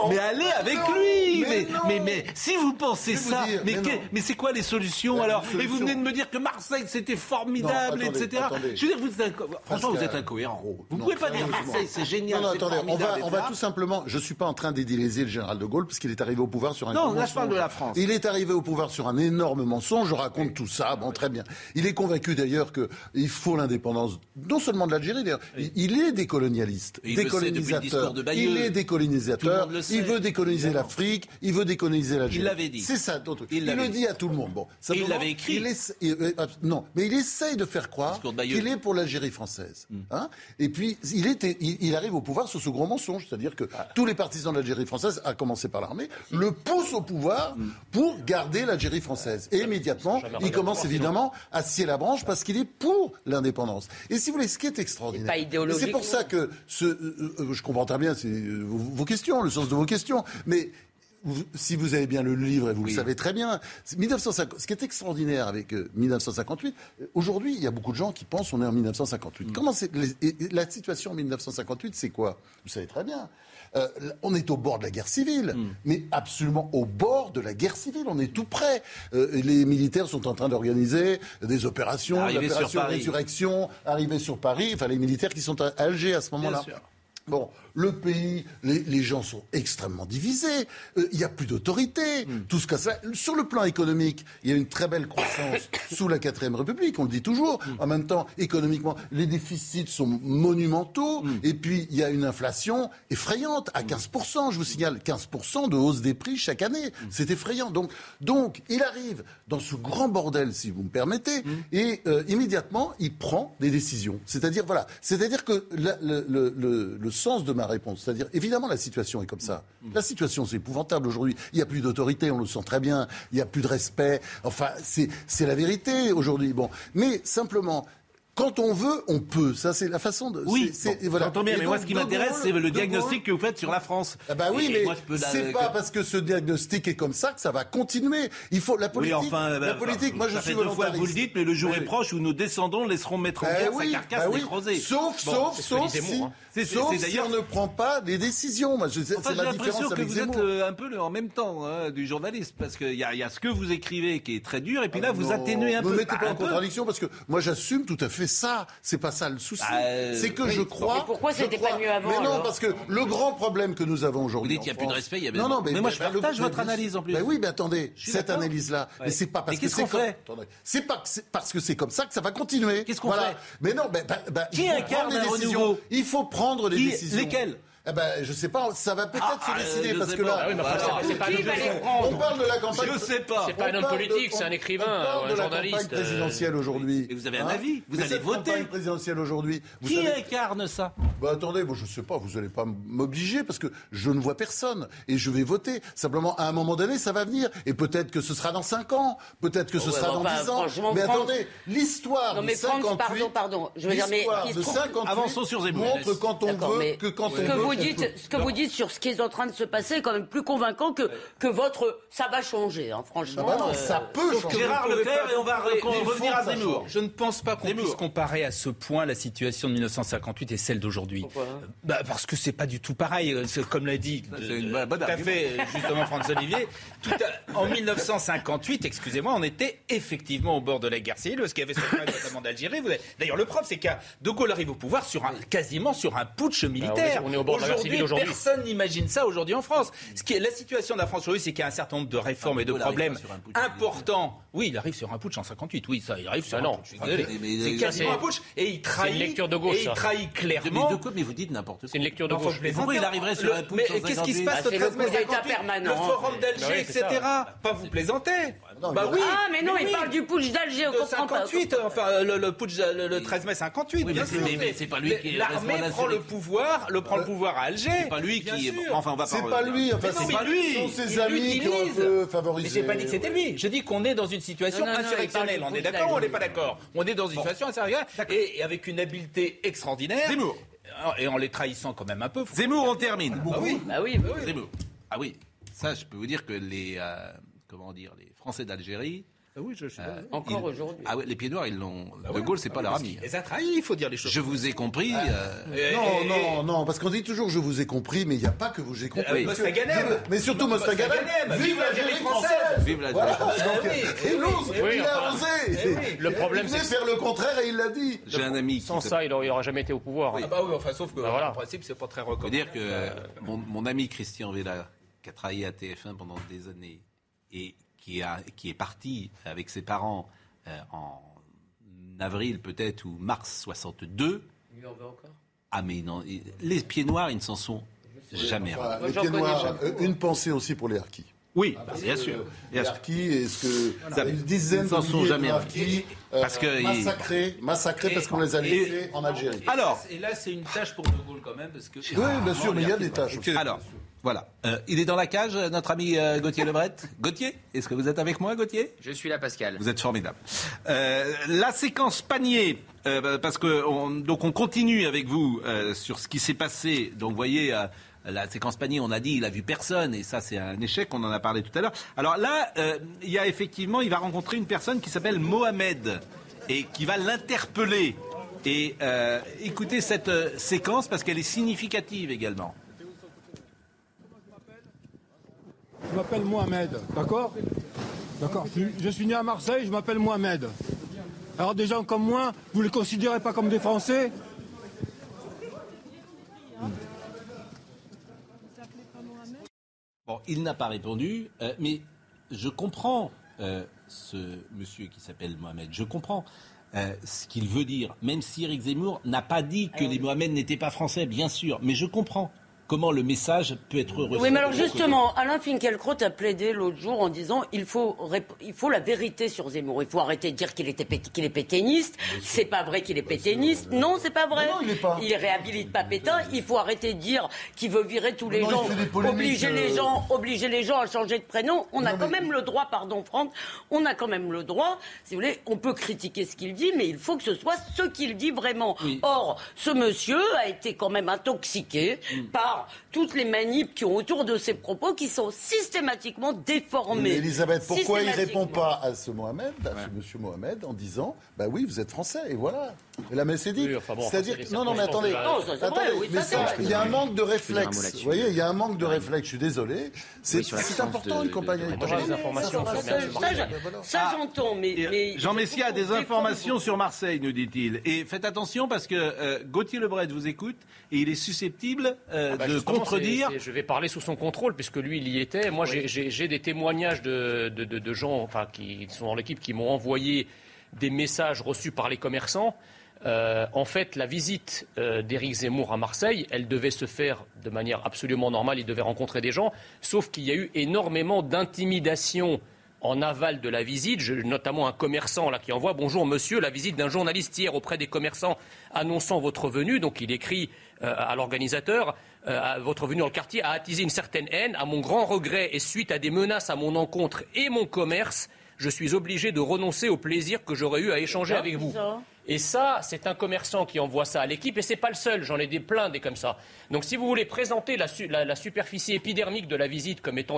Mais, allez, avec lui. Mais, mais, si vous pensez ça, mais, mais, c'est quoi les solutions alors? Et vous de me dire que Marseille c'était formidable, etc. Je veux dire, vous êtes franchement, vous êtes incohérent. Vous ne pouvez pas dire Marseille c'est génial. Non, attendez, on va, on va tout simplement. Je suis pas en train d'idéaliser le général de Gaulle parce qu'il est arrivé au pouvoir sur un. Non, là je parle de la France. Il est arrivé au pouvoir sur un énorme mensonge. Je raconte tout ça. Bon, très bien. Il est convaincu d'ailleurs qu'il faut l'indépendance, non seulement de l'Algérie. D'ailleurs, il est décolonialiste, décolonisateur. il est décolonisateur. Il veut décoloniser l'Afrique. Il veut décoloniser l'Algérie. Il l'avait dit. C'est ça. Il, le dit à tout le monde. Bon, il l'avait écrit. Euh, non, mais il essaye de faire croire qu'il est pour l'Algérie française. Hmm. Hein et puis, il, était, il, arrive au pouvoir sur ce gros mensonge, c'est-à-dire que ah. tous les partisans de l'Algérie française, à commencer par l'armée, le poussent au pouvoir hmm. pour garder l'Algérie française. Et immédiatement, il commence évidemment à scier la branche parce qu'il est pour l'indépendance. Et si vous voulez, ce qui est extraordinaire, c'est pour ça que ce, euh, euh, je comprends très bien vos questions, le sens de vos questions, mais si vous avez bien le livre, et vous le savez très bien, 1950, ce qui est extraordinaire avec 1958, euh, aujourd'hui, il y a beaucoup de gens qui pensent qu'on est en 1958. Mm. Comment c'est, la situation en 1958, c'est quoi? Vous savez très bien. Euh, on est au bord de la guerre civile, mm. mais absolument au bord de la guerre civile. On est tout près. Euh, les militaires sont en train d'organiser des opérations, l'opération résurrection, arriver sur Paris. Enfin, les militaires qui sont à Alger à ce moment-là. Bon, le pays, les, gens sont extrêmement divisés, euh, il n'y a plus d'autorité, hmm. tout ce ça. Sur le plan économique, il y a une très belle croissance sous la 4ème République, on le dit toujours. Hmm. En même temps, économiquement, les déficits sont monumentaux, hmm. et puis il y a une inflation effrayante, à 15%, je vous signale, 15% de hausse des prix chaque année. C'est effrayant. Donc, donc, il arrive dans ce grand bordel, si vous me permettez, et euh, immédiatement, il prend des décisions. C'est-à-dire, voilà, c'est-à-dire que le sens de ma réponse. C'est-à-dire, évidemment, la situation est comme ça. La situation, c'est épouvantable aujourd'hui. Il n'y a plus d'autorité, on le sent très bien. Il n'y a plus de respect. Enfin, c'est la vérité aujourd'hui. Bon. Mais simplement, quand on veut, on peut. Ça, c'est la façon de. Oui, voilà. j'entends bien. mais moi, ce qui m'intéresse, c'est le diagnostic que vous faites sur la France. Ah bah oui, mais c'est pas parce que ce diagnostic est comme ça que ça va continuer. Il faut la politique. Oui, enfin, la bah, politique. Moi, je suis volontariste. vous le dites, mais le jour est proche où nos descendants laisseront mettre en guerre sa carcasse bah nécrosée. Sauf, sauf, sauf si, hein. sauf si on ne prend pas des décisions. Moi, c'est ma différence avec que vous êtes euh, un peu en même temps hein, du journaliste, parce qu'il y a ce que vous écrivez qui est très dur, et puis là, vous atténuez un peu. Ne mettez pas en contradiction, parce que moi, j'assume tout à fait ça. C'est pas ça le souci. Bah, c'est que je crois. Mais pourquoi c'était pas mieux avant Mais non, parce que le grand problème que nous avons aujourd'hui. Vous dites qu'il n'y a plus de respect. Il y a non, non, mais, moi je partage votre analyse en plus. Mais oui, mais attendez, cette analyse-là, mais c'est pas parce que c'est fait C'est pas parce que c'est comme ça que ça va continuer. Qu'est-ce qu'on fait Mais non, ben, qui incarne un renouveau Il faut prendre les décisions. Lesquelles eh ben, je sais pas, ça va peut-être Ah, se décider je parce que là. Ah oui, c'est- c'est pas on parle de la campagne. Je sais pas. C'est pas un homme politique, c'est un écrivain, on parle un de la journaliste. campagne présidentielle aujourd'hui. Et vous avez un Hein avis, vous Mais allez cette voter. campagne présidentielle aujourd'hui. vous Qui savez- incarne ça? Bah attendez, moi je sais pas, vous allez pas m'obliger parce que je ne vois personne et je vais voter. Simplement, à un moment donné, ça va venir et peut-être que ce sera dans 5 ans, peut-être que ce Ouais, sera dans enfin, 10 ans. Mais France- attendez, l'histoire de mais France, 58, pardon, pardon. Je veux dire, mais l'histoire de trouve- 58 Avançons sur Zemmour. montre quand on D'accord, veut mais que quand ce on que veut, vous dites, ce que vous dites sur ce qui est en train de se passer est quand même plus convaincant que, que votre ça va changer, hein, franchement. Ah bah non, euh, ça peut changer. Gérard Leclerc et on va revenir à Zemmour. Je ne pense pas qu'on puisse comparer à ce point la situation de 1958 et celle d'aujourd'hui. Bah, parce que c'est pas du tout pareil. C'est Comme l'a dit bonne tout à fait justement François Olivier. Tout à- en 1958, excusez-moi, on était effectivement au bord de la guerre civile parce qu'il y avait ce problème notamment d'Algérie. D'ailleurs, le propre, c'est que De Gaulle arrive au pouvoir sur un, quasiment sur un putsch militaire. on est au bord aujourd'hui. Personne n'imagine ça aujourd'hui en France. Ce qui est la situation de la France aujourd'hui, c'est qu'il y a un certain nombre de réformes et de problèmes importants. Oui, il arrive sur un putsch en 58. Oui, ça, il arrive sur Ah un non. putsch. Je suis désolé. Mais- mais- C'est mais- quasiment un putsch et il trahit. une lecture de gauche, Et il trahit Mais clairement. de quoi Mais vous dites n'importe quoi. C'est une lecture de gauche. Pourquoi il arriverait sur Le- un putsch Mais qu'est-ce qui se 58? passe Ah, le c'est 13 le mai coup d'État 58 permanent, Le forum d'Alger, etc. Pas vous plaisanter. Non, Bah il oui. y Ah, mais non, il oui. parle du putsch d'Alger, on de comprend pas. 58, enfin le, le putsch le, le 13 mai 58, Oui, bien mais sûr. c'est- mais c'est pas lui qui est L'armée prend le pouvoir, le prend le pouvoir à Alger. C'est pas lui bien qui. sûr. Enfin, on va C'est pas. pas lui, enfin Mais non, c'est mais pas lui. il- Ce sont ses il amis qui ont un peu Mais favorisé. j'ai pas dit que c'était lui. Je dis qu'on est dans une situation Non, non, non, il insurrectionnelle. On est d'accord ou on n'est pas d'accord? On est dans une situation insurrectionnelle et, et avec une habileté extraordinaire. Zemmour. Et en les trahissant quand même un peu. Zemmour, on termine. Ah oui. Bah oui, bah oui. Zemmour. Ah oui, ça, je peux vous dire que les. euh, comment dire Les Français d'Algérie. Ah oui, je, je- euh, Encore aujourd'hui. Ah ouais, les pieds noirs, ils l'ont. Ah de ouais. Gaulle, c'est pas Ah oui, leur ami. Les a trahis, il faut dire les choses. Je vous ai compris. euh, Non, et- non, non, parce qu'on dit toujours je vous ai compris, mais il n'y a pas que vous ai compris. Que- Mostaganem. Mais surtout Mostaganem. Vive l'Algérie française Vive la Voilà, donc, oui, il eh oui, ose, eh oui, il a enfin, osé. eh oui. Le problème, il c'est faire le contraire et il l'a dit. J'ai un ami sans ça, il n'aurait jamais été au pouvoir. Ah bah oui, enfin, sauf que Bah voilà. en principe, c'est pas très recommandé. dire que euh, mon, mon ami Christian Vella, qui a travaillé à TF1 pendant des années et qui, a, qui est parti avec ses parents euh, en avril peut-être ou mars 62, Il en veut encore? Ah mais non, il- les pieds noirs, ils ne s'en sont jamais les pieds noirs, jamais. euh, une pensée aussi pour les harkis. Oui, bien sûr. Les Bien sûr. harkis, est-ce que Ça- une dizaine de sont jamais de harkis euh, Parce que ils- massacrés, massacrés parce qu'on les a laissés en Algérie. Alors, Et là, c'est une tâche pour De Gaulle quand même, parce que. Oui, bien sûr, mais il y a des tâches. aussi. alors, voilà. Euh, il est dans la cage, notre ami euh, Gauthier Lebret. Gauthier, est-ce que vous êtes avec moi, Gauthier? Je suis là, Pascal. Vous êtes formidable. Euh, la séquence panier, parce que on, donc on continue avec vous sur ce qui s'est passé. Donc vous voyez. la séquence panier, on a dit, il a vu personne, et ça c'est un échec, on en a parlé tout à l'heure. Alors là, il y a effectivement, il va rencontrer une personne qui s'appelle Mohamed, et qui va l'interpeller. Et écoutez cette séquence parce qu'elle est significative également. Je m'appelle Mohamed, d'accord? D'accord. Je, je suis né à Marseille, je m'appelle Mohamed. Alors des gens comme moi, vous ne les considérez pas comme des Français? Bon, il n'a pas répondu, euh, mais je comprends euh, ce monsieur qui s'appelle Mohamed. Je comprends euh, ce qu'il veut dire, même si Eric Zemmour n'a pas dit que les Mohamed n'étaient pas français, bien sûr, mais je comprends comment le message peut être reçu. Oui, mais alors justement, Alain Finkielkraut a plaidé l'autre jour en disant il faut, il faut la vérité sur Zemmour. Il faut arrêter de dire qu'il était qu'il est pétainiste. C'est pas vrai qu'il est pétainiste. Non, c'est pas vrai. Non, il est pas. réhabilite pas Pétain. Il faut arrêter de dire qu'il veut virer tous les non, il gens, obliger les euh. gens, obliger les gens à changer de prénom. On a quand mais- même le droit, pardon Franck, on a quand même le droit. Si vous voulez, on peut critiquer ce qu'il dit, mais il faut que ce soit ce qu'il dit vraiment. Oui. Or, ce monsieur a été quand même intoxiqué Hmm. par toutes les manips qui ont autour de ses propos qui sont systématiquement déformés. Mais Elisabeth, pourquoi il répond Systématiquement. pas à ce Mohamed, à ce monsieur Mohamed, en disant Bah oui, vous êtes français, et voilà. C'est dit. Oui, enfin bon, C'est-à-dire Non, non, mais attendez. circonstances de la- Non, ça, c'est attendez, vrai, oui, mais ça, c'est ça, vrai. il y a un manque de réflexe. Vous voyez, il y a un manque de réflexe, je suis désolé. C'est Oui, la important, de- une campagne électorale. Ça, j'entends, mais, euh, mais Jean Messia a des informations sur Marseille, nous dit-il. Et faites attention parce que euh, Gauthier Lebret vous écoute et il est susceptible euh, Ah bah, de contredire. je vais parler sous son contrôle puisque lui, il y était. Moi, j'ai- des témoignages de, de- de- de gens enfin, qui sont dans l'équipe qui m'ont envoyé des messages reçus par les commerçants. Euh, en fait, la visite euh, d'Éric Zemmour à Marseille, elle devait se faire de manière absolument normale. Il devait rencontrer des gens, sauf qu'il y a eu énormément d'intimidation en aval de la visite, notamment un commerçant là, qui envoie Bonjour monsieur, la visite d'un journaliste hier auprès des commerçants annonçant votre venue. Donc il écrit euh, à l'organisateur Votre venue dans le quartier a attisé une certaine haine. À mon grand regret et suite à des menaces à mon encontre et mon commerce, je suis obligé de renoncer au plaisir que j'aurais eu à échanger avec vous. Et ça, c'est un commerçant qui envoie ça à l'équipe, et c'est pas le seul, j'en ai des plein des comme ça. Donc si vous voulez présenter la, superficie épidermique de la visite comme, étant,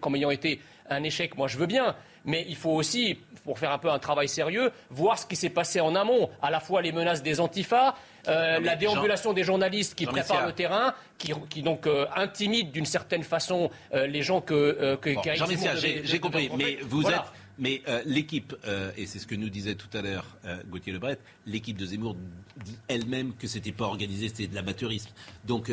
comme ayant été un échec, moi je veux bien, mais il faut aussi, pour faire un peu un travail sérieux, voir ce qui s'est passé en amont, à la fois les menaces des antifas, euh, la déambulation des journalistes qui préparent le terrain, qui, donc euh, intimident d'une certaine façon euh, les gens que... que Jean j'ai compris, mais vous êtes mais euh, l'équipe, euh, et c'est ce que nous disait tout à l'heure euh, Gauthier Lebret, l'équipe de Zemmour dit elle-même que c'était pas organisé, c'était de l'amateurisme. Donc,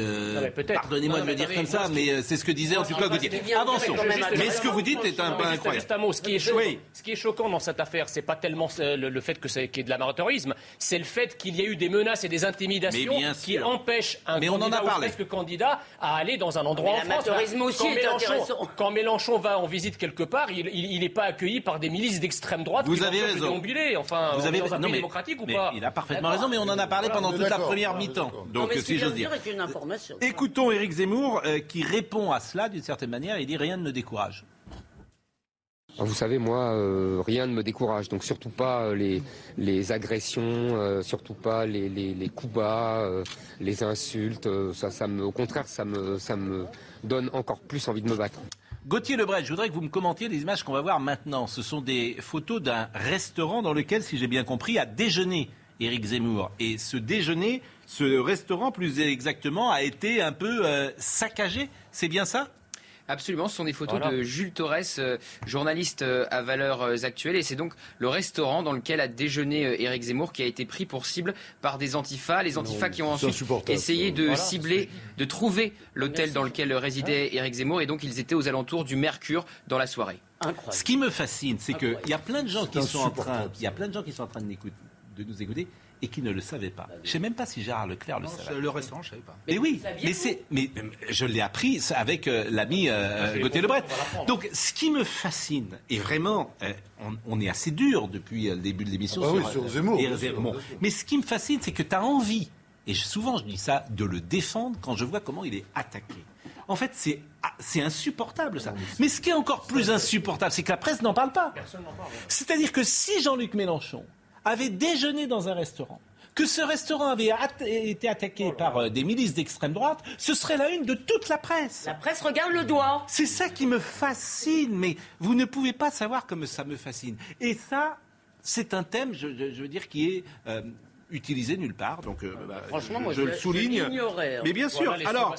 pardonnez-moi de le dire comme ça, mais c'est ce que disait en tout cas Gauthier. Avançons. Mais ce que vous dites est un peu incroyable. Juste un mot. Ce qui est choquant, ce qui est choquant dans cette affaire, c'est pas tellement le, fait que c'est qu'il y ait de l'amateurisme, c'est le fait qu'il y ait eu des menaces et des intimidations qui empêchent un mais candidat on en a ou presque candidat à aller dans un endroit en France. Aussi quand, Mélenchon, quand Mélenchon va en visite quelque part, il n'est pas accueilli par par des milices d'extrême droite vous qui avez raison. Enfin, vous avez dans un non, pays démocratique ou pas Il a parfaitement raison, mais on en a parlé pendant toute la première mi-temps. Donc, si j'ose dire. Une information. Écoutons Éric Zemmour euh, qui répond à cela d'une certaine manière. Il dit rien ne me décourage. Vous savez, moi, euh, rien ne me décourage. Donc surtout pas euh, les, les agressions, surtout pas les, les, les coups bas, les insultes. ça, ça me, au contraire, ça me, ça me donne encore plus envie de me battre. Gauthier Lebret, je voudrais que vous me commentiez les images qu'on va voir maintenant. Ce sont des photos d'un restaurant dans lequel, si j'ai bien compris, a déjeuné Éric Zemmour. Et ce déjeuner, ce restaurant plus exactement, a été un peu euh, saccagé. C'est bien ça? Absolument, ce sont des photos de Jules Torres, euh, journaliste euh, à valeurs euh, actuelles. Et c'est donc le restaurant dans lequel a déjeuné Éric Zemmour qui a été pris pour cible par des antifas. Les antifas qui ont ensuite essayé de cibler, de trouver l'hôtel dans lequel résidait Éric Zemmour. Et donc ils étaient aux alentours du Mercure dans la soirée. Ce qui me fascine, c'est qu'il y a plein de gens qui sont en train, il y a plein de gens qui sont en train de nous écouter et qui ne le savaient pas. Je ne sais même pas si Gérard Leclerc le savait. Le restaurant, je ne savais pas. Mais, oui, mais, c'est, mais je l'ai appris avec euh, l'ami euh, Gauthier Lebret. Donc, ce qui me fascine, et vraiment, euh, on, est assez dur depuis le début de l'émission ah sur, Zemmour. Mais ce qui me fascine, c'est que tu as envie, et souvent je dis ça, de le défendre quand je vois comment il est attaqué. En fait, c'est ah, c'est insupportable ça. Mais ce qui est encore plus insupportable, c'est que la presse n'en parle pas. C'est-à-dire que si Jean-Luc Mélenchon avait déjeuné dans un restaurant, que ce restaurant avait été attaqué oh par euh, des milices d'extrême droite, ce serait la une de toute la presse. La presse regarde le doigt. C'est ça qui me fascine, mais vous ne pouvez pas savoir comme ça me fascine. Et ça, c'est un thème, je, veux dire, qui est euh, utilisé nulle part. Donc, euh, bah, Franchement, je, le souligne. Hein. Mais bien sûr. Alors,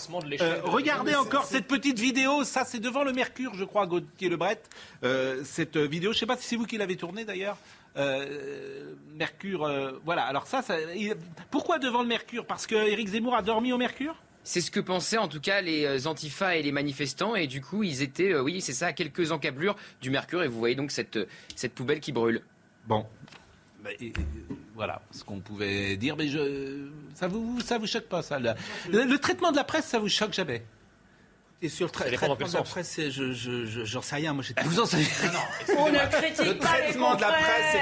regardez encore cette petite vidéo. Ça, c'est devant le Mercure, je crois, Gauthier Lebret. cette vidéo, je ne sais pas si c'est vous qui l'avez tournée d'ailleurs. Euh, Mercure, euh, voilà. Alors ça, pourquoi devant le Mercure? Parce que Éric Zemmour a dormi au Mercure? C'est ce que pensaient en tout cas les euh, antifas et les manifestants et du coup ils étaient, oui c'est ça, à quelques encablures du Mercure et vous voyez donc cette, cette poubelle qui brûle. Bon, bah, voilà ce qu'on pouvait dire, mais je, ça vous ça vous choque pas ça le traitement de la presse ça vous choque jamais? Et sur le traitement de la presse, je, je, j'en sais rien. Moi, vous en savez rien. On ne critique le pas traitement de la presse,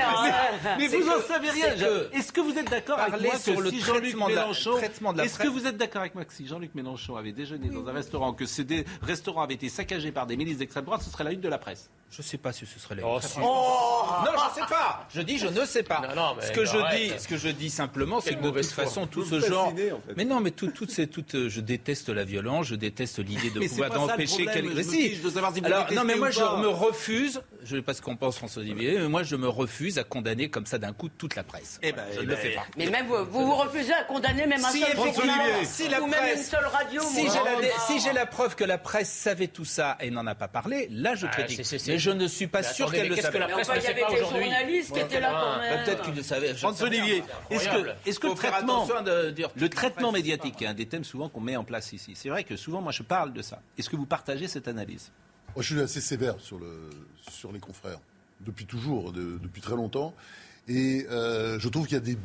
c'est Mais vous en savez rien. Est-ce que vous êtes d'accord avec moi sur le si Jean-Luc Mélenchon Est-ce que vous êtes d'accord avec moi que si Jean-Luc Mélenchon avait déjeuné dans un restaurant, que ce restaurant avait été saccagé par des milices d'extrême droite, ce serait la une de la presse je ne sais pas si ce serait la oh, oh non, je ne sais pas. Je dis, je ne sais pas. ce que je dis, ce que je dis simplement, c'est que de toute façon, tout ce genre. Mais non, mais tout, tout, c'est tout. Euh, je déteste la violence, je déteste l'idée de pouvoir empêcher quelqu'un. Si. non, mais moi, je me refuse. Je ne sais pas ce qu'on pense, François Olivier, mais moi, je me refuse à condamner comme ça d'un coup toute la presse. Eh ben, je ne le fais pas. Mais même vous, vous, refusez à condamner même un si, seul si la presse, même une seule radio. Si j'ai la, preuve que la presse savait tout ça et n'en a pas parlé, là, je ah, critique je ne suis pas sûr qu'elle le savait. Qu'est-ce que la presse ne sait pas aujourd'hui journalistes qui étaient là quand même. Peut-être qu'ils le savaient. François Olivier, est-ce que, est que le traitement, le traitement médiatique est un des thèmes souvent qu'on met en place ici C'est vrai que souvent, moi, je parle de ça. Est-ce que vous partagez cette analyse? Moi, je suis assez sévère sur, le, sur les confrères, depuis toujours, depuis très longtemps. Et euh, je trouve qu'il y a des.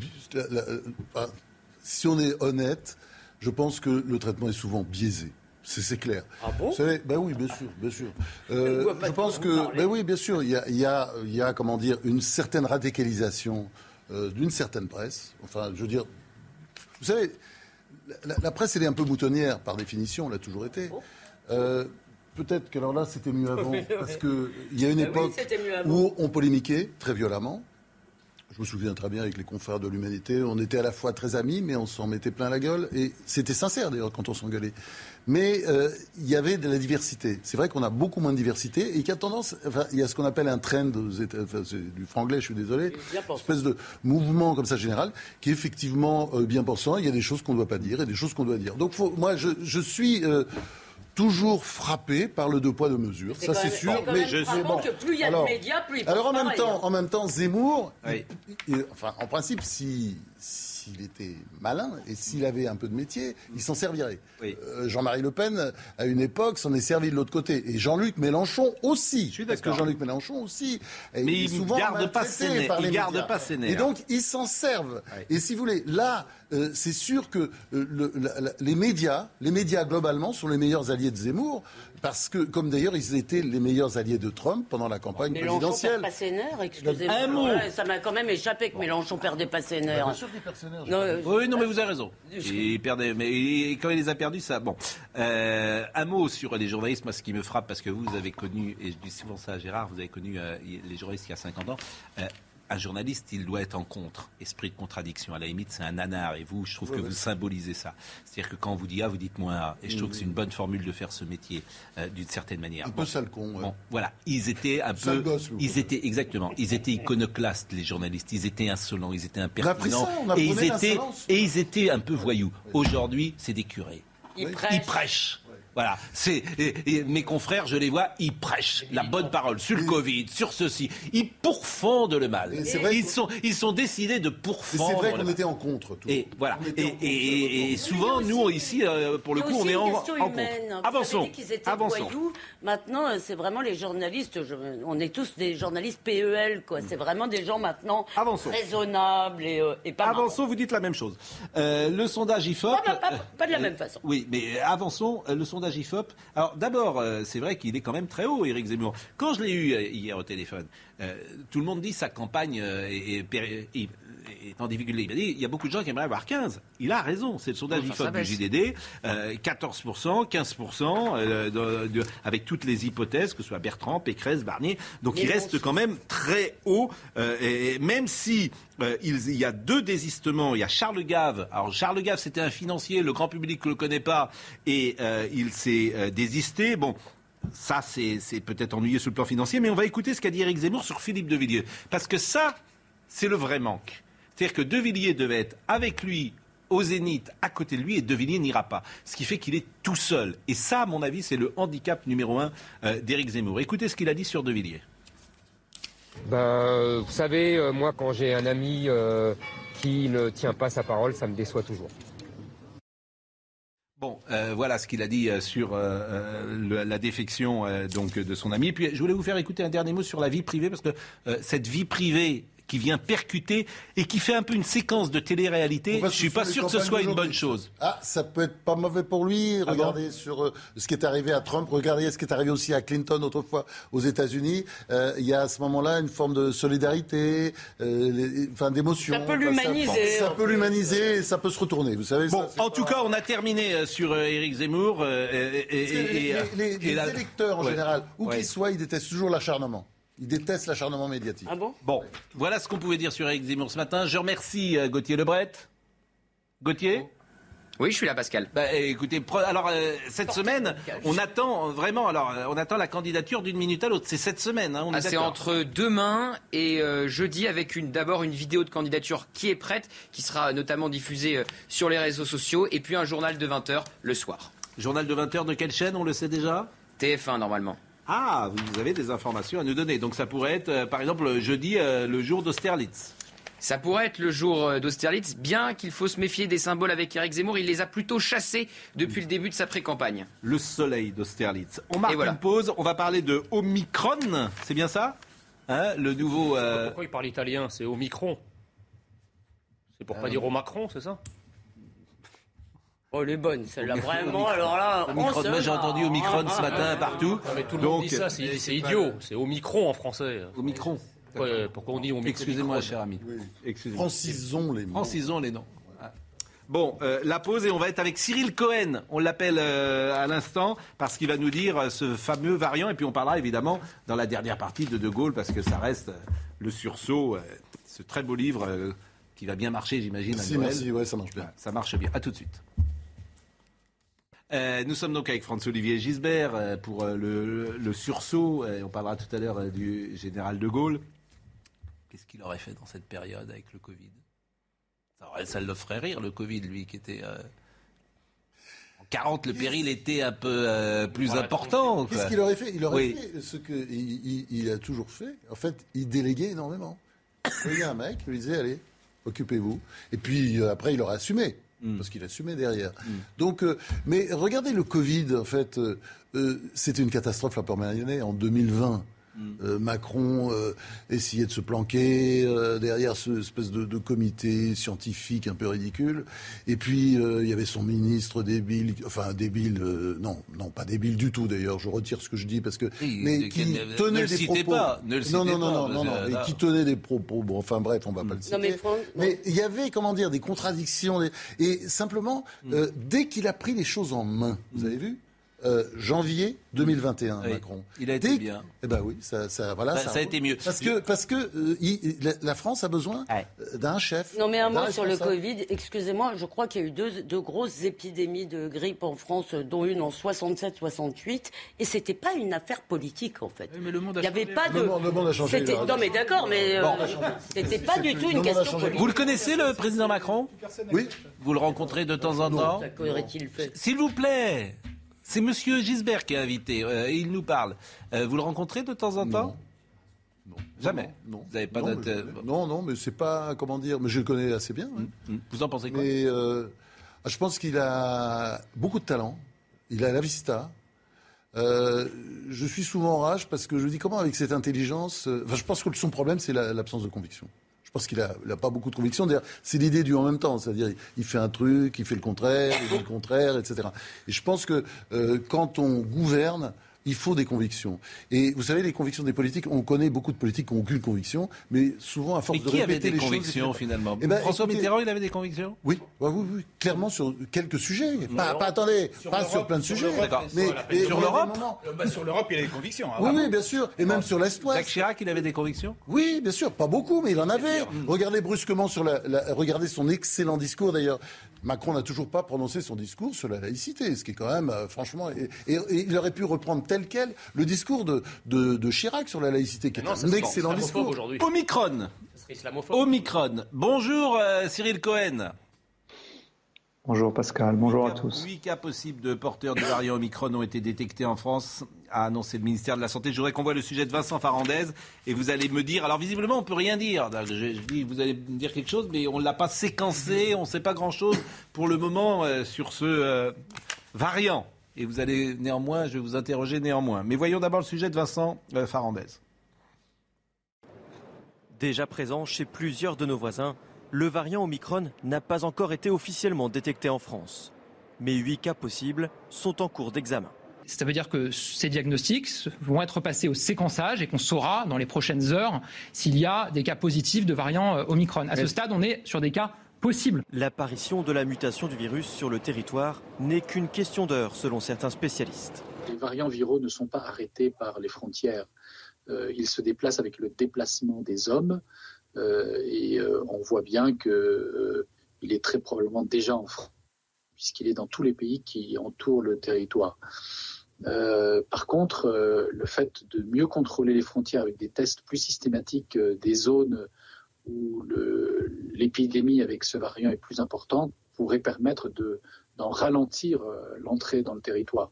si on est honnête, je pense que le traitement est souvent biaisé. C'est clair. Ah bon? Savez, ben oui, bien sûr, bien sûr. Euh, je pense que, ben oui, bien sûr, il y a, y a, y a comment dire, une certaine radicalisation euh, d'une certaine presse. Enfin, je veux dire, vous savez, la, presse, elle est un peu moutonnière par définition, elle a toujours été. Euh, peut-être que alors là, c'était mieux avant, parce qu'il y a une époque où on polémiquait très violemment. Je me souviens très bien avec les confrères de l'humanité, on était à la fois très amis, mais on s'en mettait plein la gueule, et c'était sincère d'ailleurs quand on s'engueulait. Mais euh, il y avait de la diversité. C'est vrai qu'on a beaucoup moins de diversité et qu'il y a tendance, enfin, il y a ce qu'on appelle un trend, enfin, du franglais, je suis désolé, une espèce de mouvement comme ça général, qui est effectivement euh, bien pensant. Il y a des choses qu'on ne doit pas dire et des choses qu'on doit dire. Donc moi, je, je suis euh, toujours frappé par le deux poids deux mesures. Ça c'est sûr. Mais je sais bon. que plus il y a alors, de médias, plus il Alors en même temps, en même temps, Zemmour, enfin en principe, si s'il était malin et s'il avait un peu de métier, il s'en servirait. Euh, Jean-Marie Le Pen, à une époque, s'en est servi de l'autre côté. Et Jean-Luc Mélenchon aussi. Je suis parce que Jean-Luc Mélenchon aussi. Mais il, souvent garde pas ses par il garde pas ses nerfs. Et donc, ils s'en servent. Et si vous voulez, là, euh, c'est sûr que euh, les médias, les médias globalement, sont les meilleurs alliés de Zemmour. Parce que, comme d'ailleurs, ils étaient les meilleurs alliés de Trump pendant la campagne Mélenchon présidentielle. Perd pas ses nerfs, excusez-moi. ça m'a quand même échappé que Mélenchon perdait pas ses nerfs. Non, oui, non, mais vous avez raison. Il perdait, mais quand il les a perdus, ça. Bon, euh, un mot sur les journalistes. Moi, ce qui me frappe, parce que vous avez connu, et je dis souvent ça à Gérard, vous avez connu euh, les journalistes il y a 50 ans. Un journaliste, il doit être en contre, esprit de contradiction. À la limite, c'est un nanar. Et vous, je trouve que vous symbolisez ça. C'est-à-dire que quand on vous dit A, vous dites moins A. Et je trouve que c'est une bonne formule de faire ce métier, euh, d'une certaine manière. Un peu sale con. Bon, voilà. Ils étaient un peu. ils étaient, exactement. Ils étaient iconoclastes, les journalistes. Ils étaient insolents, ils étaient impertinents. et, ils étaient, et ils étaient un peu voyous. Aujourd'hui, c'est des curés. Ils prêchent. Voilà, c'est mes confrères, je les vois, ils prêchent la bonne parole sur le Covid, sur ceci. Ils pourfendent le mal. Vrai ils sont, ils sont décidés de pourfendre. C'est vrai qu'on était en contre. Tout. Et voilà. Et, souvent, nous ici, euh, pour le coup, on est en, en contre. Avançons. Avançons. Maintenant, euh, c'est vraiment les journalistes. on est tous des journalistes PEL, quoi. C'est vraiment des gens maintenant raisonnables et, euh, et pas. Avançons. Vous dites la même chose. le sondage IFOP. Pas, pas de la même façon. Oui, mais avançons. Le sondage Alors d'abord, euh, c'est vrai qu'il est quand même très haut, Éric Zemmour. Quand je l'ai eu euh, hier au téléphone, euh, tout le monde dit sa campagne est, est en difficulté. Il a dit il y a beaucoup de gens qui aimeraient avoir 15. Il a raison. C'est le sondage IFOP du JDD. 14%, 15%, avec toutes les hypothèses, que ce soit Bertrand, Pécresse, Barnier. Donc il reste quand même très haut. et même si il, y a deux désistements. Il y a Charles Gave. Alors Charles Gave, c'était un financier. Le grand public ne le connaît pas. Et il s'est désisté. Bon, ça, c'est peut-être ennuyeux sur le plan financier, mais on va écouter ce qu'a dit Eric Zemmour sur Philippe de Villiers. Parce que ça, c'est le vrai manque. C'est-à-dire que De Villiers devait être avec lui au zénith à côté de lui et De Villiers n'ira pas. Ce qui fait qu'il est tout seul. Et ça, à mon avis, c'est le handicap numéro un euh, d'Éric Zemmour. Écoutez ce qu'il a dit sur De Villiers. Ben, vous savez, euh, moi, quand j'ai un ami euh, qui ne tient pas sa parole, ça me déçoit toujours. Bon, voilà ce qu'il a dit sur la défection donc de son ami. Puis je voulais vous faire écouter un dernier mot sur la vie privée parce que cette vie privée qui vient percuter et qui fait un peu une séquence de télé-réalité. Je ne suis pas sûr que ce soit une bonne chose. Ah, ça peut être pas mauvais pour lui. Ah regardez sur euh, ce qui est arrivé à Trump, regardez ce qui est arrivé aussi à Clinton autrefois aux États-Unis. Euh, il y a à ce moment-là une forme de solidarité, euh, enfin d'émotion. Ça peut l'humaniser. Ça, peut l'humaniser et ça peut se retourner. Vous savez. Bon, en tout cas, on a terminé sur Éric Zemmour. Et, les, électeurs en général, où qu'ils soient, ils détestent toujours l'acharnement. Il déteste l'acharnement médiatique. Ah bon Bon, voilà ce qu'on pouvait dire sur Eric Zemmour ce matin. Je remercie euh, Gauthier Lebret. Gauthier oui, je suis là, Pascal. Bah, écoutez, alors euh, cette semaine, on attend vraiment, alors euh, on attend la candidature d'une minute à l'autre. C'est cette semaine. Hein, ah, c'est entre demain et jeudi, avec une d'abord une vidéo de candidature qui est prête, qui sera notamment diffusée sur les réseaux sociaux, et puis un journal de 20 h le soir. Journal de 20 h de quelle chaîne On le sait déjà? TF1 normalement. Ah, vous avez des informations à nous donner. Donc ça pourrait être, euh, par exemple, jeudi, euh, le jour d'Austerlitz. Ça pourrait être le jour euh, d'Austerlitz, bien qu'il faut se méfier des symboles avec Eric Zemmour. Il les a plutôt chassés depuis le début de sa pré-campagne. Le soleil d'Austerlitz. On marque une pause. On va parler de Omicron. C'est bien ça Hein, le nouveau. Euh, pourquoi il parle italien C'est Omicron. C'est pour pas dire au Macron, c'est ça? Oh, elle est bonne, celle-là, vraiment. Alors là, Omicron, moi j'ai entendu Omicron ce matin partout. mais tout le monde dit ça, c'est idiot. C'est Omicron en français. Omicron. pourquoi on dit Omicron Excusez-moi, cher ami. Francisons les noms. Francisons les noms. Bon, euh, la pause et on va être avec Cyril Cohen. On l'appelle euh, à l'instant parce qu'il va nous dire euh, ce fameux variant. Et puis on parlera évidemment dans la dernière partie de De Gaulle parce que ça reste le sursaut, ce très beau livre qui va bien marcher, j'imagine. Merci, ouais, ça marche bien. Ça marche bien. À tout de suite. Nous sommes donc avec François-Olivier Gisbert pour le, sursaut. on parlera tout à l'heure du général de Gaulle. Qu'est-ce qu'il aurait fait dans cette période avec le Covid? Ça le ferait rire, le Covid, lui, qui était. Euh, en 40, le péril était un peu euh, plus important. Qu'est-ce qu'il aurait fait? Il aurait fait ce qu'il il, a toujours fait. En fait, il déléguait énormément. Il y a un mec, il lui disait Allez, occupez-vous. Et puis euh, après, il aurait assumé. Hmm. Parce qu'il assumait derrière. Hmm. Donc, mais regardez le Covid, en fait, c'était une catastrophe la première en 2020. Euh, Macron euh, essayait de se planquer euh, derrière ce espèce de, comité scientifique un peu ridicule. Et puis il y avait son ministre débile, enfin débile, non, non, pas débile du tout d'ailleurs. Je retire ce que je dis parce que mais qui tenait des propos. Pas, ne le non, non, non, non, non, et qui tenait des propos. Bon, enfin bref, on va pas le citer. mais il y avait comment dire des contradictions et simplement mm. dès qu'il a pris les choses en main, vous avez vu euh, janvier 2021, Macron. Il a été bien. Eh ben oui, ça, ça voilà, bah, ça, a été mieux. Parce que parce que euh, la France a besoin euh, d'un chef. Non, mais un mot sur le Covid. Excusez-moi, je crois qu'il y a eu deux, deux, grosses épidémies de grippe en France, dont une en 67-68, et c'était pas une affaire politique en fait. mais le monde a Il n'y avait pas de. Le monde, a changé. Non, mais d'accord, mais c'était pas du tout une question politique. Vous le connaissez, le président Macron? Oui. Vous le rencontrez de temps en temps? S'il vous plaît. C'est Monsieur Gisbert qui est invité. Euh, il nous parle. Euh, vous le rencontrez de temps en temps? Non. Jamais? Non. Vous n'avez pas non, non, non, mais c'est pas comment dire. Mais je le connais assez bien. Hum, hum. Vous en pensez quoi? Mais euh, je pense qu'il a beaucoup de talent. Il a la vista. je suis souvent en rage parce que je dis comment avec cette intelligence. Enfin, je pense que son problème c'est l'absence de conviction pense qu'il n'a pas beaucoup de conviction. C'est l'idée du en même temps. C'est-à-dire, il fait un truc, il fait le contraire, il dit le contraire, etc. Et je pense que euh, quand on gouverne, il faut des convictions. Et vous savez, les convictions des politiques, on connaît beaucoup de politiques qui n'ont aucune conviction, mais souvent à force de répéter les choses. avait des convictions finalement eh ben, François Mitterrand, il avait des convictions? Oui. oui, oui, clairement sur quelques sujets. Pas, pas, attendez, pas sur plein de sujets. Mais, sur l'Europe bah, Sur l'Europe, il a des convictions. Hein, oui, oui, bien sûr. Et même sur l'Est-Ouest. Jacques Chirac, il avait des convictions? Oui, bien sûr. Pas beaucoup, mais il en avait. Regardez brusquement sur la, regardez son excellent discours d'ailleurs Macron n'a toujours pas prononcé son discours sur la laïcité, ce qui est quand même, euh, franchement, et, il aurait pu reprendre tel quel le discours de, de, Chirac sur la laïcité, qui est un excellent discours. Omicron. Omicron. Bonjour euh, Cyril Cohen. Bonjour Pascal, bonjour à tous. Huit cas possibles de porteurs du variant Omicron ont été détectés en France, a annoncé le ministère de la Santé. Je voudrais qu'on voit le sujet de Vincent Farandez et vous allez me dire. Alors visiblement, on peut rien dire. Je, dis, vous allez me dire quelque chose, mais on ne l'a pas séquencé, on ne sait pas grand-chose pour le moment euh, sur ce euh, variant. Et vous allez néanmoins, je vais vous interroger néanmoins. Mais voyons d'abord le sujet de Vincent euh, Farandez. Déjà présent chez plusieurs de nos voisins, le variant Omicron n'a pas encore été officiellement détecté en France. Mais huit cas possibles sont en cours d'examen. Ça veut dire que ces diagnostics vont être passés au séquençage et qu'on saura dans les prochaines heures s'il y a des cas positifs de variant euh, Omicron. À ce stade, on est sur des cas possibles. L'apparition de la mutation du virus sur le territoire n'est qu'une question d'heure, selon certains spécialistes. Les variants viraux ne sont pas arrêtés par les frontières. Euh, ils se déplacent avec le déplacement des hommes. Euh, et euh, on voit bien qu'il euh, est très probablement déjà en France, puisqu'il est dans tous les pays qui entourent le territoire. par contre, le fait de mieux contrôler les frontières avec des tests plus systématiques des zones où l'épidémie avec ce variant est plus importante pourrait permettre d'en ralentir l'entrée dans le territoire.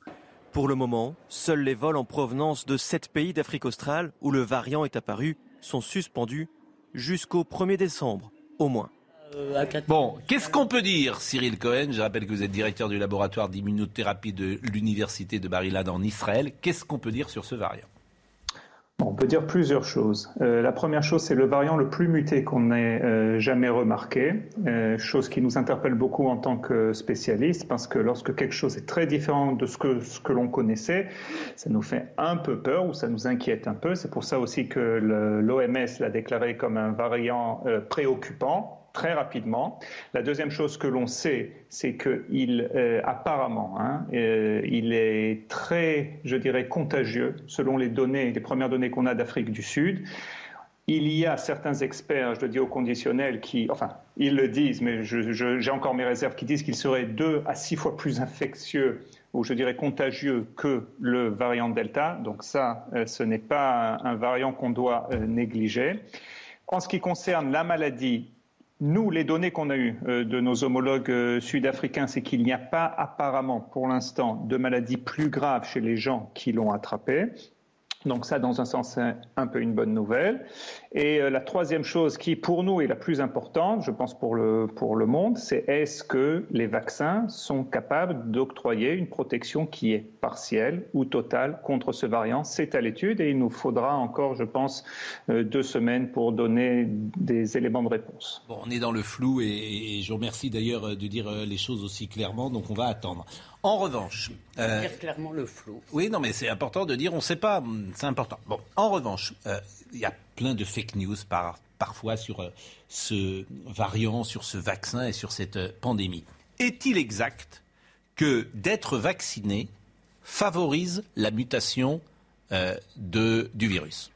Pour le moment, seuls les vols en provenance de sept pays d'Afrique australe où le variant est apparu sont suspendus jusqu'au 1er décembre, au moins. Euh, bon, qu'est-ce qu'on peut dire, Cyril Cohen? Je rappelle que vous êtes directeur du laboratoire d'immunothérapie de l'Université de Bar-Ilan en Israël. Qu'est-ce qu'on peut dire sur ce variant? On peut dire plusieurs choses. Euh, la première chose, c'est le variant le plus muté qu'on ait euh, jamais remarqué, euh, chose qui nous interpelle beaucoup en tant que spécialistes, parce que lorsque quelque chose est très différent de ce que, ce que l'on connaissait, ça nous fait un peu peur ou ça nous inquiète un peu. C'est pour ça aussi que l'OMS l'a déclaré comme un variant préoccupant très rapidement. La deuxième chose que l'on sait, c'est qu'il euh, apparemment, hein, euh, il est très, je dirais, contagieux selon les données, les premières données qu'on a d'Afrique du Sud. Il y a certains experts, je le dis au conditionnel, qui, enfin, ils le disent, mais j'ai encore mes réserves, qui disent qu'il serait deux à six fois plus infectieux ou je dirais contagieux que le variant Delta. Donc ça, euh, ce n'est pas un, variant qu'on doit négliger. En ce qui concerne la maladie, nous, les données qu'on a eues euh, de nos homologues euh, sud-africains, c'est qu'il n'y a pas apparemment pour l'instant de maladie plus grave chez les gens qui l'ont attrapé. Donc ça, dans un sens, c'est un peu une bonne nouvelle. Et euh, la troisième chose qui, pour nous, est la plus importante, je pense pour le, pour le monde, c'est est-ce que les vaccins sont capables d'octroyer une protection qui est partielle ou totale contre ce variant? C'est à l'étude et il nous faudra encore, je pense, euh, deux semaines pour donner des éléments de réponse. Bon, on est dans le flou et, je vous remercie d'ailleurs de dire euh, les choses aussi clairement, donc on va attendre. En revanche. Euh, clairement le flou. Oui, non, mais c'est important de dire on ne sait pas. C'est important. Bon, en revanche, il y a plein de fake news par, parfois sur euh, ce variant, sur ce vaccin et sur cette euh, pandémie. Est-il exact que d'être vacciné favorise la mutation euh, de, du virus?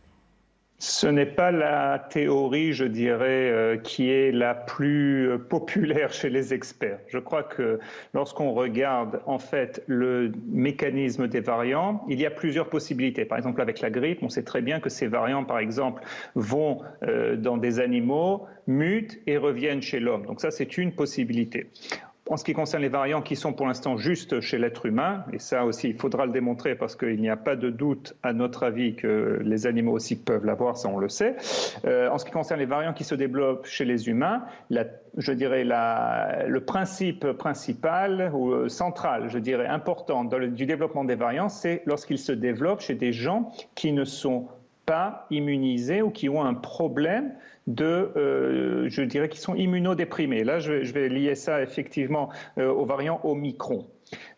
Ce n'est pas la théorie, je dirais, euh, qui est la plus euh, populaire chez les experts. Je crois que lorsqu'on regarde en fait le mécanisme des variants, il y a plusieurs possibilités. Par exemple, avec la grippe, on sait très bien que ces variants, par exemple, vont euh, dans des animaux, mutent et reviennent chez l'homme. Donc ça, c'est une possibilité. En ce qui concerne les variants qui sont pour l'instant juste chez l'être humain, et ça aussi il faudra le démontrer parce qu'il n'y a pas de doute à notre avis que les animaux aussi peuvent l'avoir, ça on le sait. Euh, en ce qui concerne les variants qui se développent chez les humains, je dirais le principe principal ou euh, central, je dirais important du développement des variants, c'est lorsqu'ils se développent chez des gens qui ne sont pas immunisés ou qui ont un problème de, euh, je dirais, qui sont immunodéprimés. Là, je vais, lier ça effectivement euh, aux variants Omicron.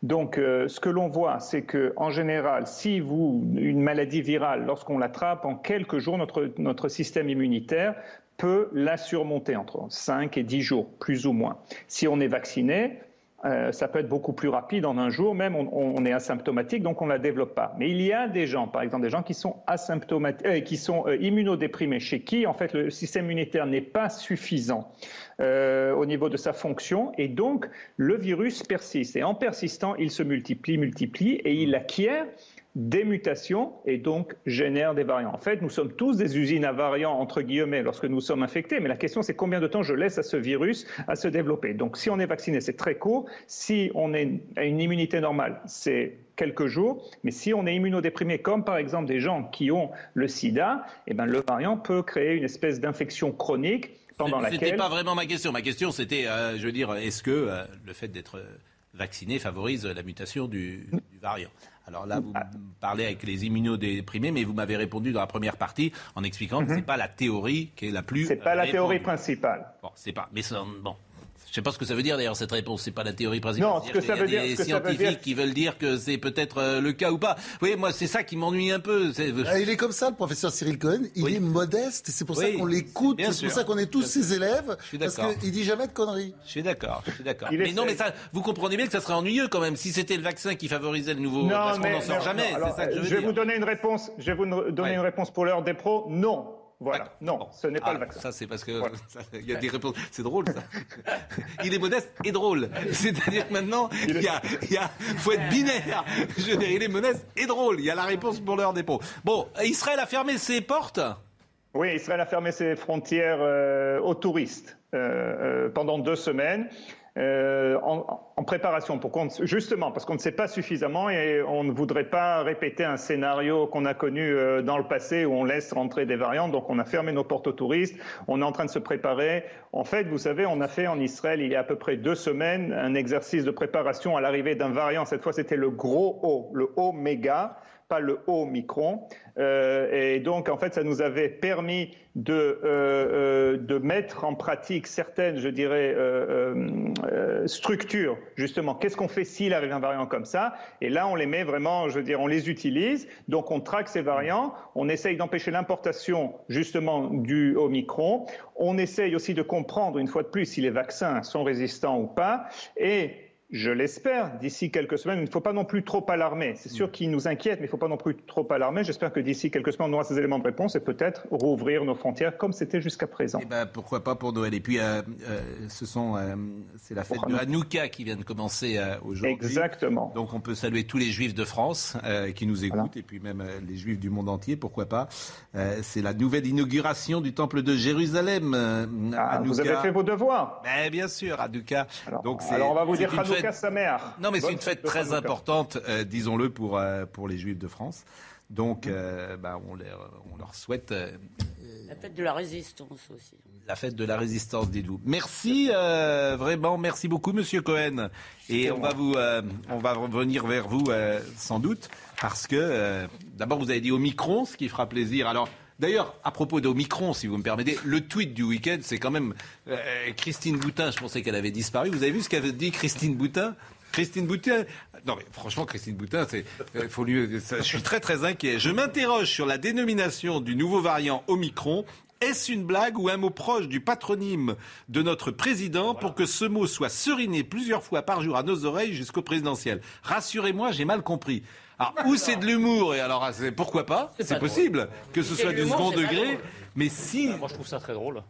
Donc, euh, ce que l'on voit, c'est que, en général, si vous une maladie virale, lorsqu'on l'attrape en quelques jours, notre, notre système immunitaire peut la surmonter entre 5 et 10 jours, plus ou moins. Si on est vacciné, euh, ça peut être beaucoup plus rapide en un jour, même on, est asymptomatique, donc on ne la développe pas. Mais il y a des gens, par exemple des gens qui sont asymptomatiques, euh, qui sont euh, immunodéprimés, chez qui en fait le système immunitaire n'est pas suffisant au niveau de sa fonction, et donc le virus persiste. Et en persistant, il se multiplie, multiplie, et il acquiert des mutations et donc génère des variants. En fait, nous sommes tous des usines à variants, entre guillemets, lorsque nous sommes infectés, mais la question c'est combien de temps je laisse à ce virus à se développer. Donc si on est vacciné, c'est très court. Si on est à une immunité normale, c'est quelques jours. Mais si on est immunodéprimé, comme par exemple des gens qui ont le sida, eh ben, le variant peut créer une espèce d'infection chronique pendant laquelle... C'était pas vraiment ma question. Ma question c'était, euh, je veux dire, est-ce que euh, le fait d'être vacciné favorise la mutation du, du variant alors là, vous parlez avec les immunodéprimés, mais vous m'avez répondu dans la première partie en expliquant que ce n'est pas la théorie qui est la plus. C'est pas la théorie principale. Bon, c'est pas. Mais bon, je ne sais pas ce que ça veut dire d'ailleurs cette réponse. C'est pas la théorie principale. Non, ce que ça veut dire. Des scientifiques qui veulent dire que c'est peut-être euh, le cas ou pas. Oui, moi c'est ça qui m'ennuie un peu. Ah, il est comme ça, le professeur Cyril Cohen. Il est modeste. C'est pour ça qu'on l'écoute. C'est pour ça qu'on est tous ses élèves. Parce qu'il dit jamais de conneries. Je suis d'accord. Je suis d'accord. Mais non, mais ça, vous comprenez bien que ça serait ennuyeux quand même si c'était le vaccin qui favorisait le nouveau. Non, parce qu'on n'en sort jamais. C'est ça que je veux dire. Je vais vous donner une réponse. Je vais vous donner une réponse pour l'heure des pros. Non. Voilà. Non, ce n'est pas le ah, vaccin. Ça, c'est parce que il y a des réponses. C'est drôle, ça. il est modeste et drôle. C'est-à-dire que maintenant, il, y a, il y a, faut être binaire. Je veux dire, il est modeste et drôle. Il y a la réponse pour l'heure des pots. Bon, Israël a fermé ses portes? Oui, Israël a fermé ses frontières euh, aux touristes euh, euh, pendant deux semaines. Euh, en, préparation, pour justement parce qu'on ne sait pas suffisamment et on ne voudrait pas répéter un scénario qu'on a connu euh, dans le passé où on laisse rentrer des variantes. Donc on a fermé nos portes aux touristes. On est en train de se préparer. En fait, vous savez, on a fait en Israël il y a à peu près deux semaines un exercice de préparation à l'arrivée d'un variant. Cette fois, c'était le gros O, le O méga pas le Omicron. Euh, et donc, en fait, ça nous avait permis de, euh, euh, de mettre en pratique certaines, je dirais, structures, justement. Qu'est-ce qu'on fait s'il arrive un variant comme ça? Et là, on les met vraiment, je veux dire, on les utilise. Donc, on traque ces variants. On essaye d'empêcher l'importation, justement, du Omicron. On essaye aussi de comprendre, une fois de plus, si les vaccins sont résistants ou pas. Et je l'espère, d'ici quelques semaines, il ne faut pas non plus trop alarmer. C'est sûr mm. qu'il nous inquiète, mais il ne faut pas non plus trop alarmer. J'espère que d'ici quelques semaines, on aura ces éléments de réponse et peut-être rouvrir nos frontières comme c'était jusqu'à présent. Eh ben, pourquoi pas pour Noël Et puis, euh, euh, ce sont, euh, c'est la fête de Hanouka qui vient de commencer aujourd'hui. Exactement. Donc, on peut saluer tous les Juifs de France qui nous écoutent et puis même les Juifs du monde entier, pourquoi pas. c'est la nouvelle inauguration du temple de Jérusalem. Ah, vous avez fait vos devoirs. Ben, bien sûr, Hanouka. Alors, Donc, alors on va vous dire Hanouka non, mais c'est une fête très importante, euh, disons-le, pour, euh, pour les Juifs de France. Donc, euh, bah, on, leur, on, leur, souhaite. la fête de la résistance aussi. La fête de la résistance, dites-vous. Merci, vraiment, merci beaucoup, Monsieur Cohen. Et on va, vous, on va revenir vers vous sans doute, parce que d'abord, vous avez dit Omicron, ce qui fera plaisir. Alors, D'ailleurs, à propos d'Omicron, si vous me permettez, le tweet du week-end, c'est quand même euh, Christine Boutin. Je pensais qu'elle avait disparu. Vous avez vu ce qu'avait dit Christine Boutin? Christine Boutin, non mais franchement Christine Boutin, c'est, euh, faut lui, je suis très très inquiet. Je m'interroge sur la dénomination du nouveau variant Omicron. Est-ce une blague ou un mot proche du patronyme de notre président pour que ce mot soit seriné plusieurs fois par jour à nos oreilles jusqu'au présidentiel? Rassurez-moi, j'ai mal compris. Alors, ou c'est de l'humour, et alors pourquoi pas C'est possible que ce soit du second degré. Mais si. Moi, je trouve ça très drôle.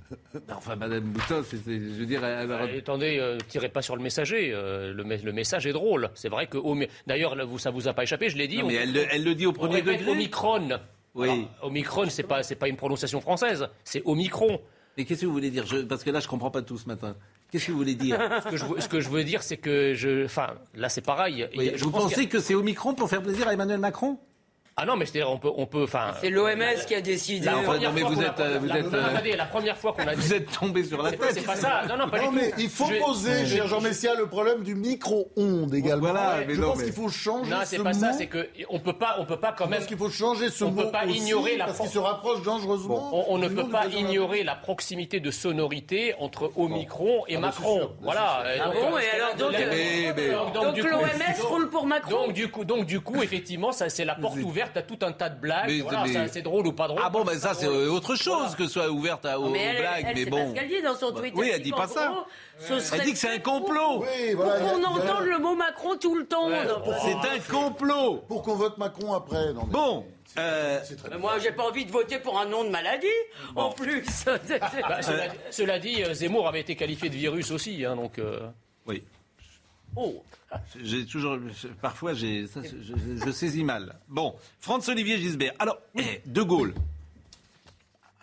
enfin, Madame Boutin, je veux dire. Bah, attendez, euh, tirez pas sur le messager. Euh, le, le, message est drôle. C'est vrai que. D'ailleurs, ça vous a pas échappé, je l'ai dit. mais elle, elle, le dit au premier degré. Omicron. Oui. Omicron, c'est pas, pas une prononciation française. C'est Omicron. Mais qu'est-ce que vous voulez dire? Parce que là, je comprends pas tout ce matin. Qu'est-ce que vous voulez dire? Ce, que je, ce que je veux dire, c'est que je. Enfin, là, c'est pareil. vous pensez que c'est Omicron pour faire plaisir à Emmanuel Macron? Ah non, mais c'est-à-dire on peut, on peut, enfin. C'est l'OMS qui a décidé. La non, mais vous êtes, vous êtes. Attendez, la première fois qu'on a. Vous êtes tombé sur la tête. C'est pas ça. Non, non, pas non, du mais il faut poser, cher Jean Messia, le problème du micro-ondes également. Voilà, mais je non, pense qu'il faut changer. Non, c'est pas ça. C'est que on peut pas, on peut pas quand même. Parce qu'il faut changer ce mot. On peut pas ignorer la. Parce qu'il se rapproche dangereusement. On ne peut pas ignorer la proximité de sonorité entre Omicron et ah, Macron. Voilà. Ah bon Et alors donc. Donc l'OMS roule pour Macron. Donc du coup, donc du coup, effectivement, ça c'est la porte ouverte à tout un tas de blagues. Voilà, c'est drôle ou pas drôle. Ah bon, mais ça c'est autre chose que soit ouverte aux, blagues, mais bon. C'est ce qu'elle dit dans son tweet. Oui, elle dit pas ça. Elle dit que c'est un complot. Oui, voilà, pour qu'on entende le mot Macron tout le temps. C'est un complot. Pour qu'on vote Macron après. Non, Bon. Euh... Moi, j'ai pas envie de voter pour un nom de maladie, en plus. bah, cela, dit, euh, Zemmour avait été qualifié de virus aussi, hein, donc. Euh... Oui. Oh. J'ai toujours, parfois, j'ai, je, saisis mal. Bon, Franz-Olivier Gisbert. Alors, eh, De Gaulle.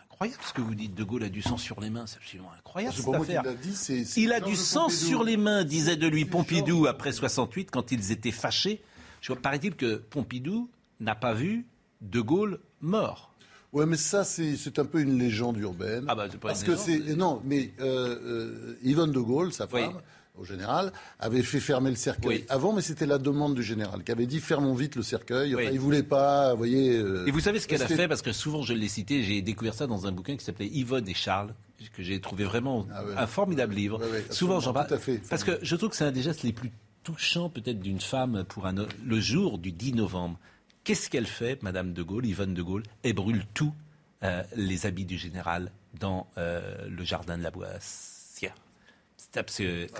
Incroyable ce que vous dites. De Gaulle a du sang sur les mains. C'est absolument incroyable cette affaire. Il a, dit, il a du sang sur les mains, disait de lui Pompidou après 68, quand ils étaient fâchés. Je paraît-il que Pompidou n'a pas vu De Gaulle mort. Ouais, mais ça, c'est un peu une légende urbaine. Ah bah, c'est pas Parce une que c'est. Non, mais euh, euh, Yvonne de Gaulle, sa femme, au général, avait fait fermer le cercueil avant, mais c'était la demande du général qui avait dit fermons vite le cercueil. Enfin, il voulait pas, vous voyez. Euh, et vous savez ce qu'elle a fait parce que souvent je l'ai cité, j'ai découvert ça dans un bouquin qui s'appelait Yvonne et Charles que j'ai trouvé vraiment ah un formidable livre. souvent j'en parle parce que je trouve que c'est un des gestes les plus touchants peut-être d'une femme pour un, le jour du 10 novembre. Qu'est-ce qu'elle fait, Madame de Gaulle, Yvonne de Gaulle? Elle brûle tous euh, les habits du général dans euh, le jardin de la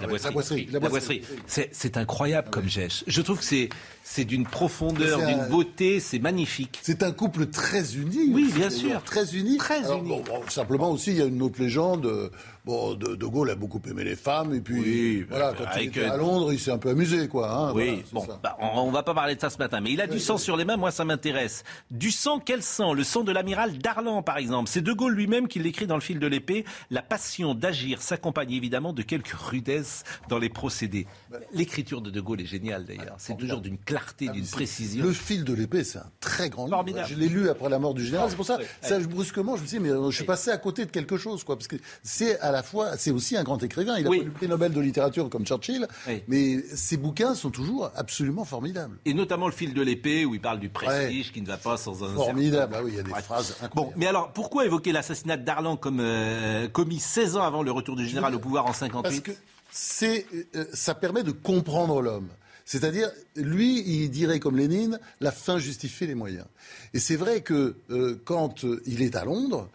Boisse la, boisserie. La boisserie. C'est incroyable comme geste. Je trouve que c'est c'est d'une profondeur, d'une beauté, c'est magnifique. C'est un couple très uni. Oui, bien sûr. Très uni. Très uni. simplement aussi, il y a une autre légende. Bon, de, de, Gaulle a beaucoup aimé les femmes, et puis voilà, quand il était à Londres, il s'est un peu amusé, quoi. Hein, oui, bon, bah, on, ne va pas parler de ça ce matin, mais il a du sang sur les mains, moi ça m'intéresse. Du sang, quel sang? Le sang de l'amiral Darlan, par exemple. C'est De Gaulle lui-même qui l'écrit dans le fil de l'épée. La passion d'agir s'accompagne évidemment de quelques rudesses dans les procédés. L'écriture de De Gaulle est géniale d'ailleurs. C'est toujours d'une clarté, d'une précision. Le fil de l'épée, c'est un très grand livre. Je l'ai lu après la mort du général. C'est pour ça, ça brusquement, je me suis dit, mais euh, je suis passé à côté de quelque chose, quoi. Parce que c'est à la fois, c'est aussi un grand écrivain. Il a eu le prix Nobel de littérature comme Churchill. Mais ses bouquins sont toujours absolument formidables. Et notamment le fil de l'épée, où il parle du prestige qui ne va pas sans un. Formidable, ah oui, il y a des phrases incroyables. Bon, mais alors, pourquoi évoquer l'assassinat d'Arlan comme euh, commis 16 ans avant le retour du général au pouvoir en 58 Parce que c'est, euh, ça permet de comprendre l'homme. C'est-à-dire, lui, il dirait comme Lénine, la fin justifie les moyens. Et c'est vrai que euh, quand il est à Londres,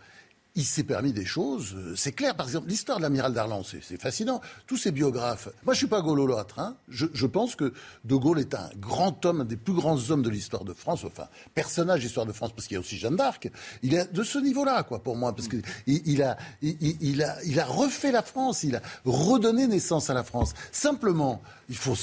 il s'est permis des choses, euh, c'est clair. Par exemple, l'histoire de l'amiral Darlan, c'est fascinant. Tous ces biographes. Moi, je suis pas gaulolâtre. Hein. Je, je, pense que De Gaulle est un grand homme, un des plus grands hommes de l'histoire de France. Enfin, personnage de l'histoire de France, parce qu'il y a aussi Jeanne d'Arc. Il est de ce niveau-là, quoi, pour moi, parce que il, il, a, il, il, a, il a refait la France. Il a redonné naissance à la France. Simplement, il faut,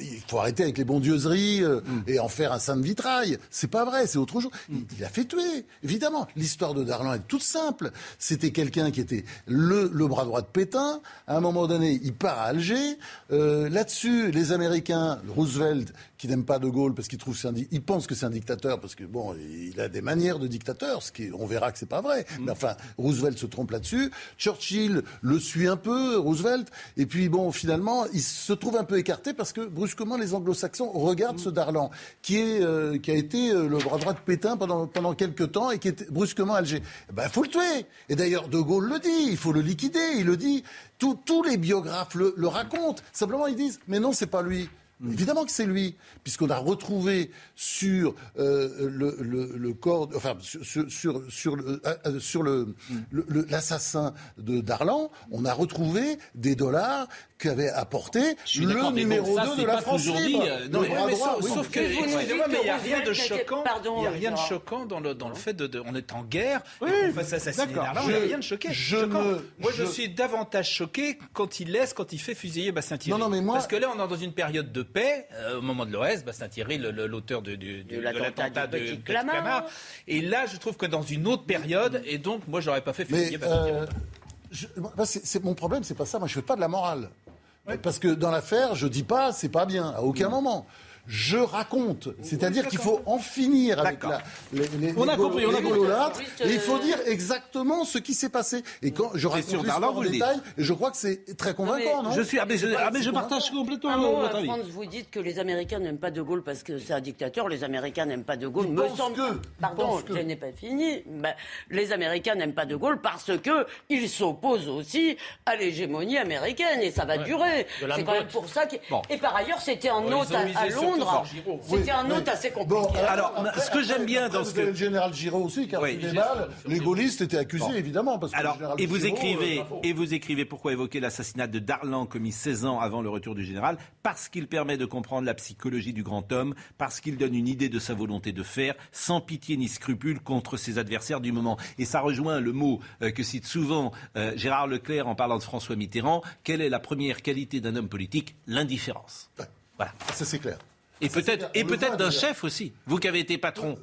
il faut arrêter avec les bondieuseries euh, mm. et en faire un saint de vitrail. C'est pas vrai, c'est autre chose. Mm. Il, il, a fait tuer, évidemment. L'histoire de Darlan est toute simple. C'était quelqu'un qui était le, le, bras droit de Pétain. À un moment donné, il part à Alger. Euh, Là-dessus, les Américains, Roosevelt, qui n'aime pas De Gaulle parce qu'il trouve il pense que c'est un dictateur parce que bon, il a des manières de dictateur, ce qui on verra que c'est pas vrai. Mm. Mais enfin, Roosevelt se trompe là-dessus. Churchill le suit un peu, Roosevelt, et puis bon, finalement, il se trouve un peu écarté parce que brusquement les Anglo-Saxons regardent ce Darlan qui est euh, a été euh, le bras droit de Pétain pendant pendant quelques temps et qui est brusquement Alger. Eh ben, faut le tuer. Et d'ailleurs, De Gaulle le dit, il faut le liquider. Il le dit. Tous, tous les biographes le, le racontent. Simplement, ils disent, mais non, c'est pas lui. Mm. Évidemment que c'est lui, puisqu'on a retrouvé sur euh, le, le, le, corps, enfin sur, sur, sur le, euh, sur le, mm. l'assassin de Darlan, on a retrouvé des dollars qu'avait apporté le numéro 2 de la France libre. Euh, non, mais, sauf, que, excusez-moi, mais il n'y a rien de choquant. Il n'y a rien de choquant dans le, dans le fait de, on est en guerre, oui, on fasse assassiner Darlan. Il n'y a rien de choqué. Je me, Moi, je, je, suis davantage choqué quand il laisse, quand il fait fusiller Bastien Thierry. Non, non, mais moi, parce que là, on est dans une période de paix. Euh, au moment de l'OS, Bastien Thierry, l'auteur de, de, de, de l'attentat de, Petit Clamart. Et là, je trouve que dans une autre période, et donc, moi, j'aurais pas fait Bastien Thierry. Euh, c'est mon problème, c'est pas ça. Moi, je fais pas de la morale. Parce que dans l'affaire, je dis pas c'est pas bien, à aucun moment je raconte. C'est-à-dire qu'il faut en finir avec la, les, les, on a compris, on a compris. Et il faut dire exactement ce qui s'est passé. Et quand je raconte l'histoire en détail, je crois que c'est très convaincant, non, Je suis, ah, mais je, ah, mais je partage complètement ah, votre avis. vous dites que les Américains n'aiment pas De Gaulle parce que c'est un dictateur. Les Américains n'aiment pas De Gaulle. Me semble que, pardon, je n'ai pas fini. Ben, les Américains n'aiment pas De Gaulle parce que ils s'opposent aussi à l'hégémonie américaine et ça va durer. C'est quand même pour ça. que Et par ailleurs, c'était en note à Londres c'était un autre assez compliqué. alors, ce que j'aime bien dans ce que... Le général Giraud aussi, car oui, les gaullistes étaient accusés, évidemment. Parce que alors, et vous écrivez, et vous écrivez pourquoi évoquer l'assassinat de Darlan commis 16 ans avant le retour du général? Parce qu'il permet de comprendre la psychologie du grand homme, parce qu'il donne une idée de sa volonté de faire, sans pitié ni scrupule contre ses adversaires du moment. Et ça rejoint le mot euh, que cite souvent euh, Gérard Leclerc en parlant de François Mitterrand. Quelle est la première qualité d'un homme politique? L'indifférence. Voilà. Ça c'est clair. Et peut-être, et peut-être d'un chef aussi. Vous qui avez été patron.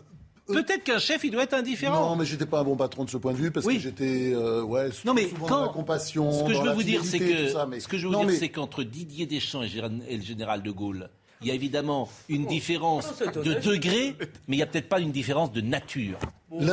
Euh, euh, peut-être qu'un chef, il doit être indifférent. Non, mais j'étais pas un bon patron de ce point de vue parce que j'étais, euh, ouais, non, mais souvent quand, dans la compassion. Ce que je veux vous dire, c'est que, ce que je veux vous dire, c'est qu'entre Didier Deschamps et le général de Gaulle, il y a évidemment une différence de degré, mais il n'y a peut-être pas une différence de nature.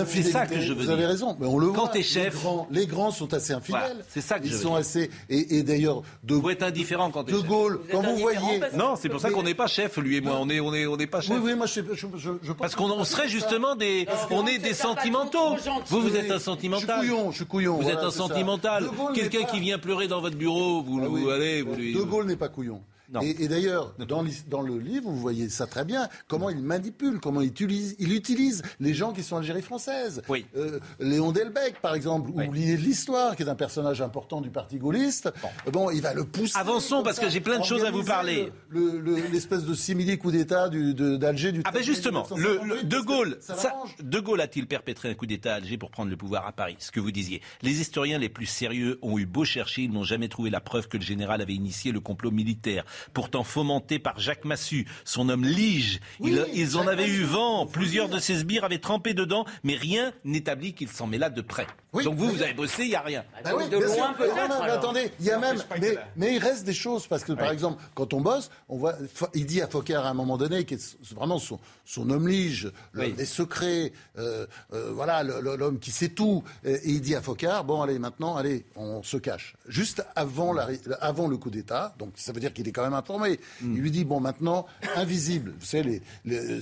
C'est ça que je veux vous avez raison, mais on le Quand voit. es chef, les grands, les grands, sont assez infidèles. c'est ça que ils je veux sont dire. assez. Et, et d'ailleurs, de. Vous êtes indifférent quand t'es De. Gaulle, quand vous voyez. Non, c'est pour ça qu'on n'est pas chef, lui et moi. On est, on est, on n'est pas chef. Oui, oui, moi je, je, je, je Parce qu'on on serait justement des, on est des sentimentaux. Vous, vous êtes un sentimental. Je suis couillon, je suis couillon. Vous voilà, êtes un sentimental. Quelqu'un qui vient pleurer dans votre bureau, vous, Ah vous allez, vous lui. De Gaulle n'est pas couillon. Non. Et, et d'ailleurs, dans, le livre, vous voyez ça très bien, comment il manipule, comment il utilise, il utilise les gens qui sont Algérie française. Oui. Euh, Léon Delbecq, par exemple, Oui. oublié de l'histoire, qui est un personnage important du Parti gaulliste. Bon, il va le pousser. Avançons, parce ça, que j'ai plein de choses à vous parler. le- le- L'espèce de simili coup d'État d'Alger du Ah ben 13 justement, le, le- 1958, De Gaulle, ça ça-. De Gaulle a-t-il perpétré un coup d'État à Alger pour prendre le pouvoir à Paris? Ce que vous disiez. Les historiens les plus sérieux ont eu beau chercher, ils n'ont jamais trouvé la preuve que le général avait initié le complot militaire. Pourtant fomenté par Jacques Massu, son homme Lige. ils, ils en avaient eu vent. Plusieurs de ses sbires avaient trempé dedans, mais rien n'établit qu'il s'en met là de près. Donc vous, vous avez bossé, il n'y a rien. Bah oui, de loin peut-être. attendez, il y a même, mais, mais, il reste des choses parce que par exemple, quand on bosse, on voit, il dit à Focard à un moment donné, qui est vraiment son, son homme lige, l'homme des secrets, euh, euh, voilà, l'homme qui sait tout, et, il dit à Focard, bon allez, maintenant, allez, on se cache. Juste avant, la, avant le coup d'État, donc ça veut dire qu'il est quand même informé. Hmm. Il lui dit, bon maintenant, invisible, vous savez,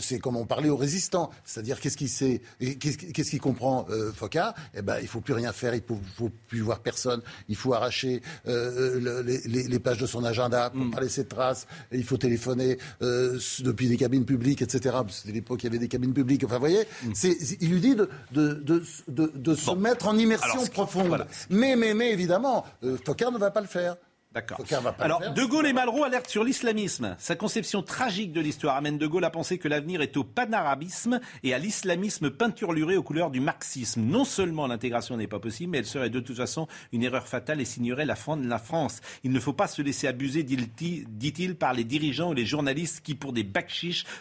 c'est comme on parlait aux résistants, c'est-à-dire qu'est-ce qu'il sait, qu'est-ce qu'il comprend euh, Focard Eh ben, il faut plus rien faire, il ne faut, plus voir personne, il faut arracher euh, les, pages de son agenda pour ne mm. pas laisser de traces, il faut téléphoner euh, depuis des cabines publiques, etc. C'était l'époque où il y avait des cabines publiques. Enfin, vous voyez, mm. il lui dit de, de, se mettre en immersion profonde. Mais, mais, mais évidemment, euh, Focard ne va pas le faire. D'accord. Alors, De Gaulle et Malraux alertent sur l'islamisme. Sa conception tragique de l'histoire amène De Gaulle à penser que l'avenir est au panarabisme et à l'islamisme peinturluré aux couleurs du marxisme. Non seulement l'intégration n'est pas possible, mais elle serait de toute façon une erreur fatale et signerait la fin de la France. Il ne faut pas se laisser abuser, dit-il, par les dirigeants ou les journalistes qui, pour des bacs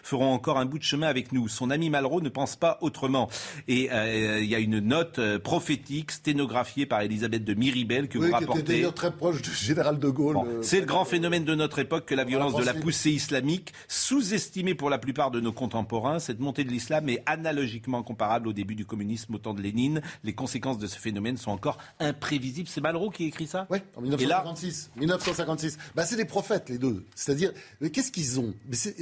feront encore un bout de chemin avec nous. Son ami Malraux ne pense pas autrement. Et euh, il y a une note euh, prophétique sténographiée par Elisabeth de Miribel que vous rapportez. Qui était d'ailleurs très proche du général de euh, c'est le grand phénomène de notre époque que la violence de la poussée islamique, sous-estimée pour la plupart de nos contemporains. Cette montée de l'islam est analogiquement comparable au début du communisme au temps de Lénine. Les conséquences de ce phénomène sont encore imprévisibles. C'est Malraux qui écrit ça? Oui, en 1956. 1956. Bah, c'est des prophètes, les deux. C'est-à-dire, qu'est-ce qu'ils ont?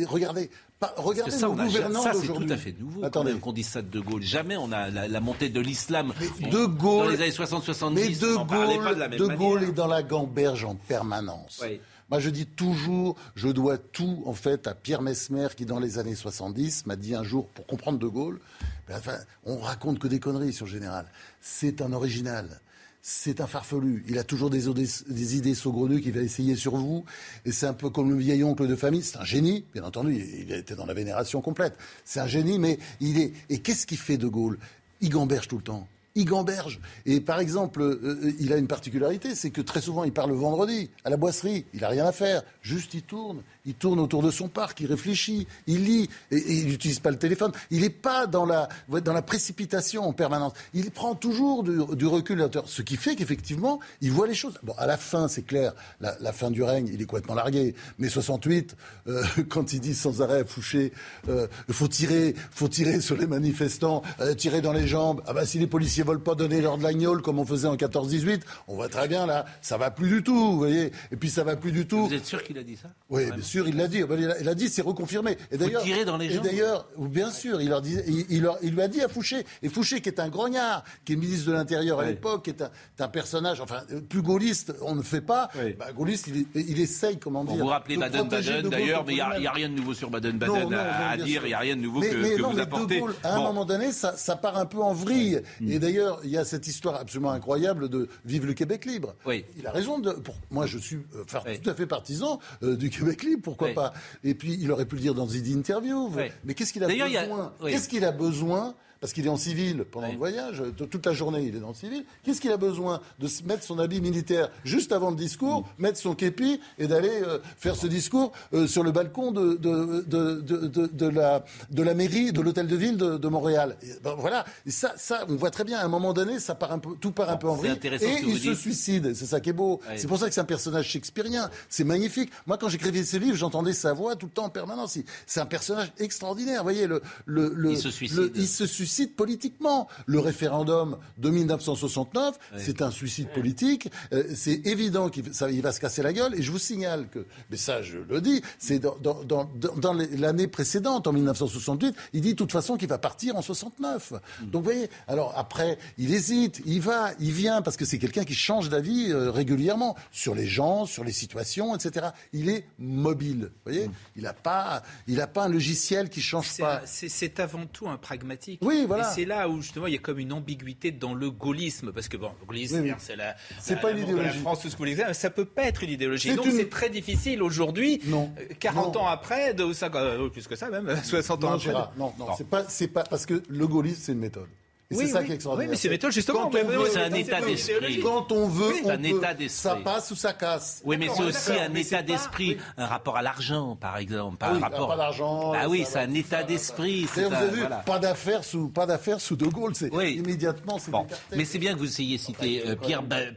Regardez, regardez ça, nos gouvernants Ça, c'est tout à fait nouveau. Attendez. qu'on dise ça de De Gaulle. Jamais on a la, montée de l'islam. De Gaulle. Dans les années 60-70, mais De Gaulle, de, de Gaulle est dans la gamberge en permanence. Moi, je dis toujours, je dois tout, en fait, à Pierre Mesmer, qui, dans les années 70, m'a dit un jour, pour comprendre De Gaulle, ben, enfin, on raconte que des conneries sur le général. C'est un original c'est un farfelu. Il a toujours des, idées saugrenues qu'il va essayer sur vous. Et c'est un peu comme le vieil oncle de famille. C'est un génie, bien entendu. Il été dans la vénération complète. C'est un génie, mais il est. Et qu'est-ce qu'il fait de Gaulle? Il gamberge tout le temps il gamberge. Et par exemple, euh, euh, il a une particularité, c'est que très souvent, il parle le vendredi, à la boisserie. Il n'a rien à faire. Juste, il tourne. Il tourne autour de son parc, il réfléchit, il lit, et, il n'utilise pas le téléphone. Il n'est pas dans la, dans la précipitation en permanence. Il prend toujours du, recul, ce qui fait qu'effectivement, il voit les choses. Bon, à la fin, c'est clair, la, fin du règne, il est complètement largué. Mais 68, euh, quand il dit sans arrêt, Fouché, il faut tirer, faut tirer sur les manifestants, tirer dans les jambes. Ah ben, si les policiers ne veulent pas donner l'ordre de l'agnole comme on faisait en 14-18, on voit très bien là, ça va plus du tout, vous voyez. Et puis ça va plus du tout. Vous êtes sûr qu'il a dit ça? Oui, bien sûr, il l'a dit. Il a, dit, c'est reconfirmé. Et d'ailleurs, dans les Et d'ailleurs, bien sûr, il, leur dit, il, lui a dit à Fouché. Et Fouché, qui est un grognard, qui est ministre de l'Intérieur à l'époque, qui est un, personnage, enfin, plus gaulliste, on ne fait pas. Bah, gaulliste, il, essaye, comment dire. Vous vous rappelez Baden-Baden, d'ailleurs, mais il n'y a, rien de nouveau sur Baden-Baden à, dire. Il n'y a rien de nouveau que, vous apportez. à un moment donné, ça, part un peu en vrille. Et d'ailleurs, il y a cette histoire absolument incroyable de Vive le Québec libre. Oui. Il a raison de. moi, je suis euh, tout à fait partisan euh, du Québec libre. Pourquoi pas Et puis, il aurait pu le dire dans une interview. Mais qu'est-ce qu'il a besoin? Qu'est-ce qu'il a besoin parce qu'il est en civil pendant le voyage, toute la journée il est dans le civil. Qu'est-ce qu'il a besoin De mettre son habit militaire juste avant le discours, mm. mettre son képi et d'aller euh, faire ce discours euh, sur le balcon de, de, de, de, la, de la mairie, de l'hôtel de ville de, Montréal. Ben, voilà, et ça, ça, on voit très bien, à un moment donné, ça part un peu, tout part un peu en vrille. Et il se suicide, c'est ça qui est beau. C'est pour ça que c'est un personnage shakespearien, c'est magnifique. Moi, quand j'écrivais ces livres, j'entendais sa voix tout le temps en permanence. C'est un personnage extraordinaire, vous voyez, le, le, le, il se suicide. il se suicide politiquement. Le référendum de 1969, c'est un suicide politique. Euh, c'est évident qu'il va se casser la gueule. Et je vous signale que, mais ça je le dis, c'est dans, dans, l'année précédente, en 1968, il dit de toute façon qu'il va partir en 69. Hmm. Donc vous voyez, alors après, il hésite, il va, il vient, parce que c'est quelqu'un qui change d'avis euh, régulièrement sur les gens, sur les situations, etc. Il est mobile. Vous voyez, hmm. il n'a pas, il a pas un logiciel qui change pas. C'est avant tout un pragmatique. Oui, et c'est là où justement il y a comme une ambiguïté dans le gaullisme, parce que bon, le gaullisme, c'est la, c'est pas une idéologie. La France, tout ce que ça peut pas être une idéologie. Donc c'est très difficile aujourd'hui, 40 euh, ans après, de, ça, euh, plus que ça même, 60 ans après. non, non, c'est pas, c'est pas parce que le gaullisme c'est une méthode. Et c'est ça qui est extraordinaire. Oui, mais c'est méthode justement. C'est un état d'esprit. Quand on veut, on un peut. état d'esprit. Ça passe ou ça casse. Oui, mais c'est aussi un état c'est pas- d'esprit, un rapport à l'argent, par exemple. Ah un oui, rapport... pas d'argent. Ah oui, ça c'est va, un état d'esprit. c'est vous avez vu, voilà. pas d'affaires sous, pas d'affaires sous De Gaulle. C'est Oui. immédiatement, c'est mais c'est bien que vous ayez cité euh,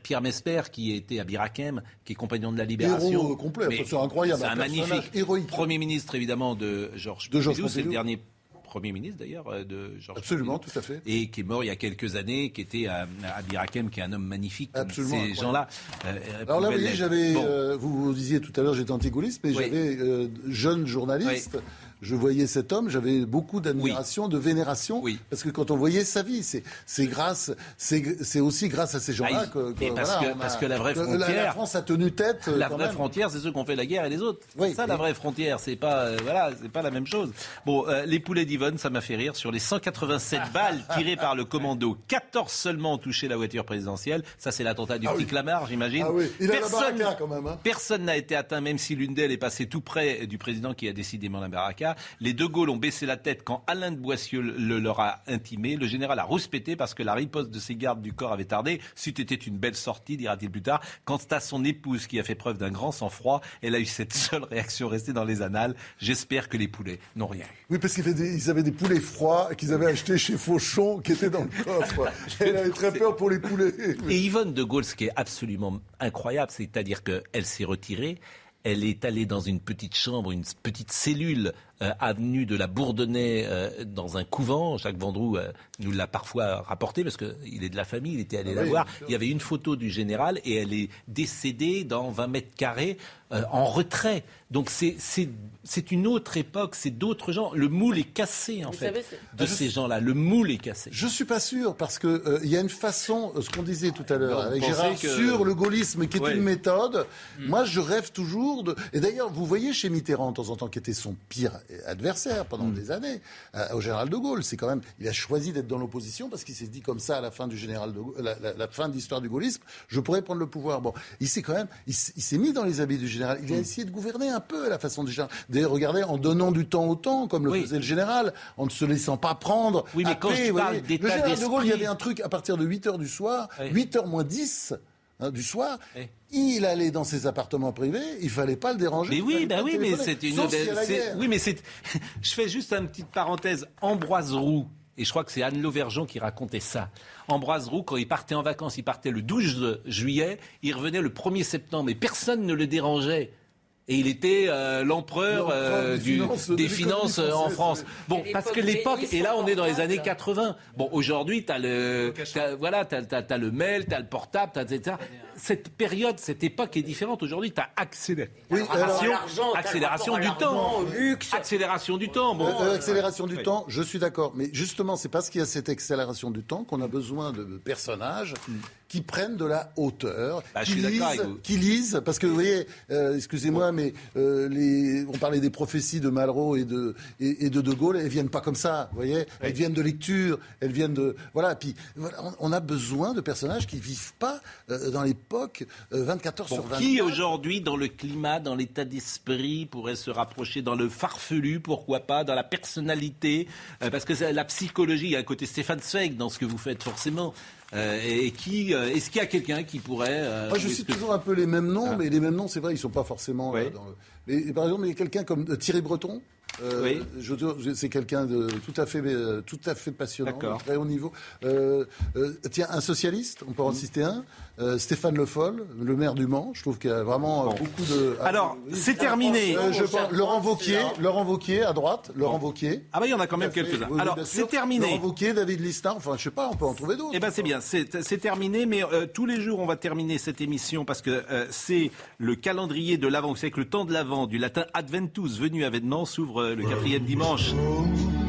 Pierre, Mesper, qui était à Birakem, qui est compagnon de la Libération. Héros, euh, complet, c'est incroyable, C'est un magnifique. Premier ministre, évidemment, de Georges De Georges Pompidou. C'est le dernier Premier ministre, d'ailleurs, euh, de Georges Absolument, Pompidou. tout à fait. Et qui est mort il y a quelques années, qui était à, à Birakem, qui est un homme magnifique. Absolument Ces gens-là. euh, Alors là, vous voyez, j'avais, Bon. euh, vous, vous disiez tout à l'heure, j'étais antigaulliste, mais Oui. j'avais euh, jeune journaliste. Je voyais cet homme, j'avais beaucoup d'admiration, de vénération, parce que quand on voyait sa vie, c'est, grâce, c'est, aussi grâce à ces gens-là Ah, que, parce voilà, que- on a- parce que la vraie frontière- la, France a tenu tête. euh, La vraie même. frontière, c'est ceux qui ont fait la guerre et les autres. c'est ça la vraie frontière. C'est pas, euh, voilà, c'est pas la même chose. Bon, euh, les poulets d'Yvonne, ça m'a fait rire. Sur les 187 balles tirées par le commando, 14 seulement ont touché la voiture présidentielle. Ça, c'est l'attentat du Ah petit oui. Clamart, j'imagine. Ah oui, il a la Personne, baraka quand même. hein. personne n'a été atteint, même si l'une d'elles est passée tout près du président qui a décidément la baraka. Les deux Gaulle ont baissé la tête quand Alain de Boissieu le leur a intimé. Le général a rouspété parce que la riposte de ses gardes du corps avait tardé. C'eût été une belle sortie, dira-t-il plus tard. Quant à son épouse qui a fait preuve d'un grand sang-froid, elle a eu cette seule réaction restée dans les annales. J'espère que les poulets n'ont rien eu. Oui, parce qu'ils avaient des, ils avaient des poulets froids qu'ils avaient achetés chez Fauchon, qui étaient dans le coffre. Elle avait très peur pour les poulets. Et Yvonne de Gaulle, ce qui est absolument incroyable, c'est-à-dire qu'elle s'est retirée. Elle est allée dans une petite chambre, une petite cellule, euh, avenue de la Bourdonnais, euh, dans un couvent. Jacques Vendroux euh, nous l'a parfois rapporté parce qu'il est de la famille, il était allé Ah la oui, voir. Il y avait une photo du général et elle est décédée dans 20 mètres carrés euh, en retrait. Donc c'est- c'est c'est une autre époque, c'est d'autres gens. Le moule est cassé en Vous fait savez, de ces gens-là. Le moule est cassé. Je suis pas sûr parce que euh, il y a une façon, ce qu'on disait tout à l'heure avec Gérard que- sur le gaullisme, qui est Ouais. une méthode. Mm. Moi, je rêve toujours de. Et d'ailleurs, vous voyez chez Mitterrand de temps en temps, qui était son pire adversaire pendant Mm. des années, euh, au général de Gaulle. C'est quand même, il a choisi d'être dans l'opposition parce qu'il s'est dit comme ça à la fin du général de Gaulle, la, la- la fin de l'histoire du gaullisme, je pourrais prendre le pouvoir. Bon, il s'est quand même, il, s'est mis dans les habits du général. Il a essayé de gouverner un peu à la façon du général. D'ailleurs, regardez, en donnant du temps au temps, comme le faisait le général, en ne se laissant pas prendre. Oui, mais quand happé, je vous parle voyez. d'état Le général de Gaulle, il y avait un truc à partir de 8 heures du soir, 8 heures moins 10 hein, du soir. Oui. Il allait dans ses appartements privés, il fallait pas le déranger. Mais oui, bah oui, mais c'est une. Oui, mais c'est. Je fais juste une petite parenthèse. Ambroise Roux. Et je crois que c'est Anne Lauvergeon qui racontait ça. Ambroise Roux, quand il partait en vacances, il partait le 12 juillet, il revenait le 1er septembre, et personne ne le dérangeait. Et il était euh, l'empereur euh, des du- finances, des euh, en France. Bon, parce que l'époque et là on est dans les années portable. 80. Bon, aujourd'hui, tu as voilà, t'as, t'as- t'as le mail, tu as le portable, t'as, etc. Cette période, cette époque est différente. Aujourd'hui, tu as accéléré. Oui, accélération du temps. luxe. Accélération du temps. Bon, Euh, euh, accélération du oui. temps, je suis d'accord. Mais justement, c'est parce qu'il y a cette accélération du temps qu'on a besoin de personnages qui prennent de la hauteur. Bah, qui, lisent, qui lisent. Parce que vous voyez, euh, excusez-moi, mais euh, les, on parlait des prophéties de Malraux et de, et, et de De Gaulle. Elles viennent pas comme ça, vous voyez. Elles viennent de lecture, elles viennent de voilà. Puis voilà, on, on a besoin de personnages qui vivent pas euh, dans l'époque euh, 24 heures Bon, sur 24. qui aujourd'hui, dans le climat, dans l'état d'esprit, pourrait se rapprocher dans le farfelu, pourquoi pas, dans la personnalité? Parce que la psychologie, il y a un côté Stéphane Zweig dans ce que vous faites forcément. Euh, et qui, euh, est-ce qu'il y a quelqu'un qui pourrait euh, Moi, je cite que- toujours un peu les mêmes noms, Ah. mais les mêmes noms, c'est vrai, ils sont pas forcément Oui. euh, dans le. Mais par exemple, il y a quelqu'un comme euh, Thierry Breton. Euh, Oui. je c'est quelqu'un de tout à fait, euh, tout à fait passionnant, très haut niveau. Euh, euh, tiens, un socialiste, on peut Mhm. en citer un, euh, Stéphane Le Foll, le maire du Mans. Je trouve qu'il y a vraiment beaucoup de. Alors, Ah, c'est terminé. Euh, je pense- Laurent là. Laurent Wauquiez à droite, Laurent Wauquiez. Ah bah il y en a quand même quelques-uns. oui, Alors c'est terminé. Laurent Wauquiez, David Listin. Enfin, je sais pas, on peut en trouver d'autres. Eh ben c'est bien, c'est terminé, mais euh, tous les jours on va terminer cette émission parce que euh, c'est le calendrier de l'Avent. Vous savez que le temps de du latin Adventus, venu à Vénement, s'ouvre le quatrième dimanche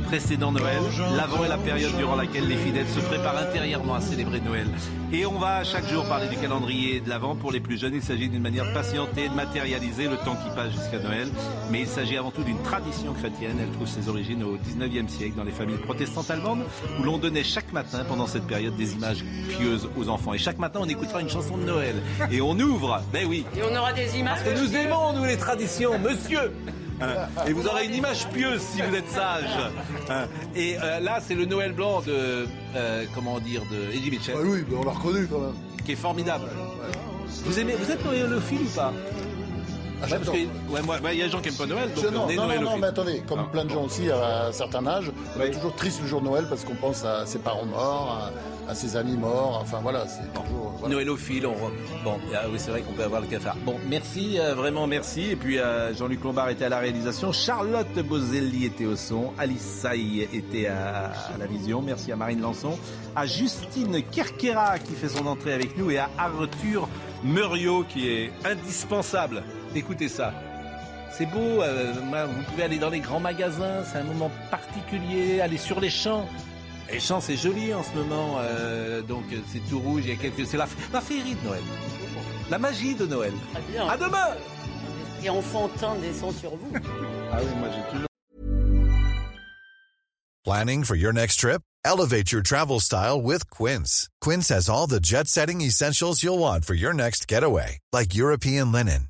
précédent Noël. L'Avent est la période durant laquelle les fidèles se préparent intérieurement à célébrer Noël. Et on va chaque jour parler du calendrier de l'Avent. Pour les plus jeunes, il s'agit d'une manière de patienter, de matérialiser le temps qui passe jusqu'à Noël. Mais il s'agit avant tout d'une tradition chrétienne. Elle trouve ses origines au 19e siècle dans les familles protestantes allemandes où l'on donnait chaque matin pendant cette période des images pieuses aux enfants. Et chaque matin, on écoutera une chanson de Noël. Et on ouvre, ben oui, Et on aura des images. parce que nous aimons, nous, les traditions, monsieur. Et vous aurez une image pieuse si vous êtes sage. Hein. Et euh, là, c'est le Noël blanc de, euh, comment dire, de Eddie Mitchell. Ah oui, on l'a reconnu quand même. Qui est formidable. Vous aimez, vous êtes noëlophile ou pas? Ah, Ouais, parce que- ouais, moi, ouais, il y a des gens qui aiment pas Noël, donc non, on est non, non, non, mais attendez, comme Ah, plein de gens aussi à un certain âge, on est toujours triste le jour de Noël parce qu'on pense à ses parents morts, à, ses amis morts, enfin voilà, c'est toujours... voilà. On bon, ah oui, c'est vrai qu'on peut avoir le cafard. Bon, merci, euh, vraiment merci. Et puis euh, Jean-Luc Lombard était à la réalisation, Charlotte Bozelli était au son, Alice Saï était à, la vision. Merci à Marine Lançon, à Justine Kerkera qui fait son entrée avec nous et à Arthur Muriot qui est indispensable. Écoutez ça. C'est beau, euh, vous pouvez aller dans les grands magasins, c'est un moment particulier, aller sur les champs. Les champs, c'est joli en ce moment, euh, donc euh, c'est tout rouge, il y a quelques... C'est la, la féerie de Noël. La magie de Noël. Très bien. À demain L'esprit enfantin descend sur vous. Ah oui, moi j'ai toujours... Planning for your next trip? Elevate your travel style with Quince. Quince has all the jet setting essentials you'll want for your next getaway, like European linen,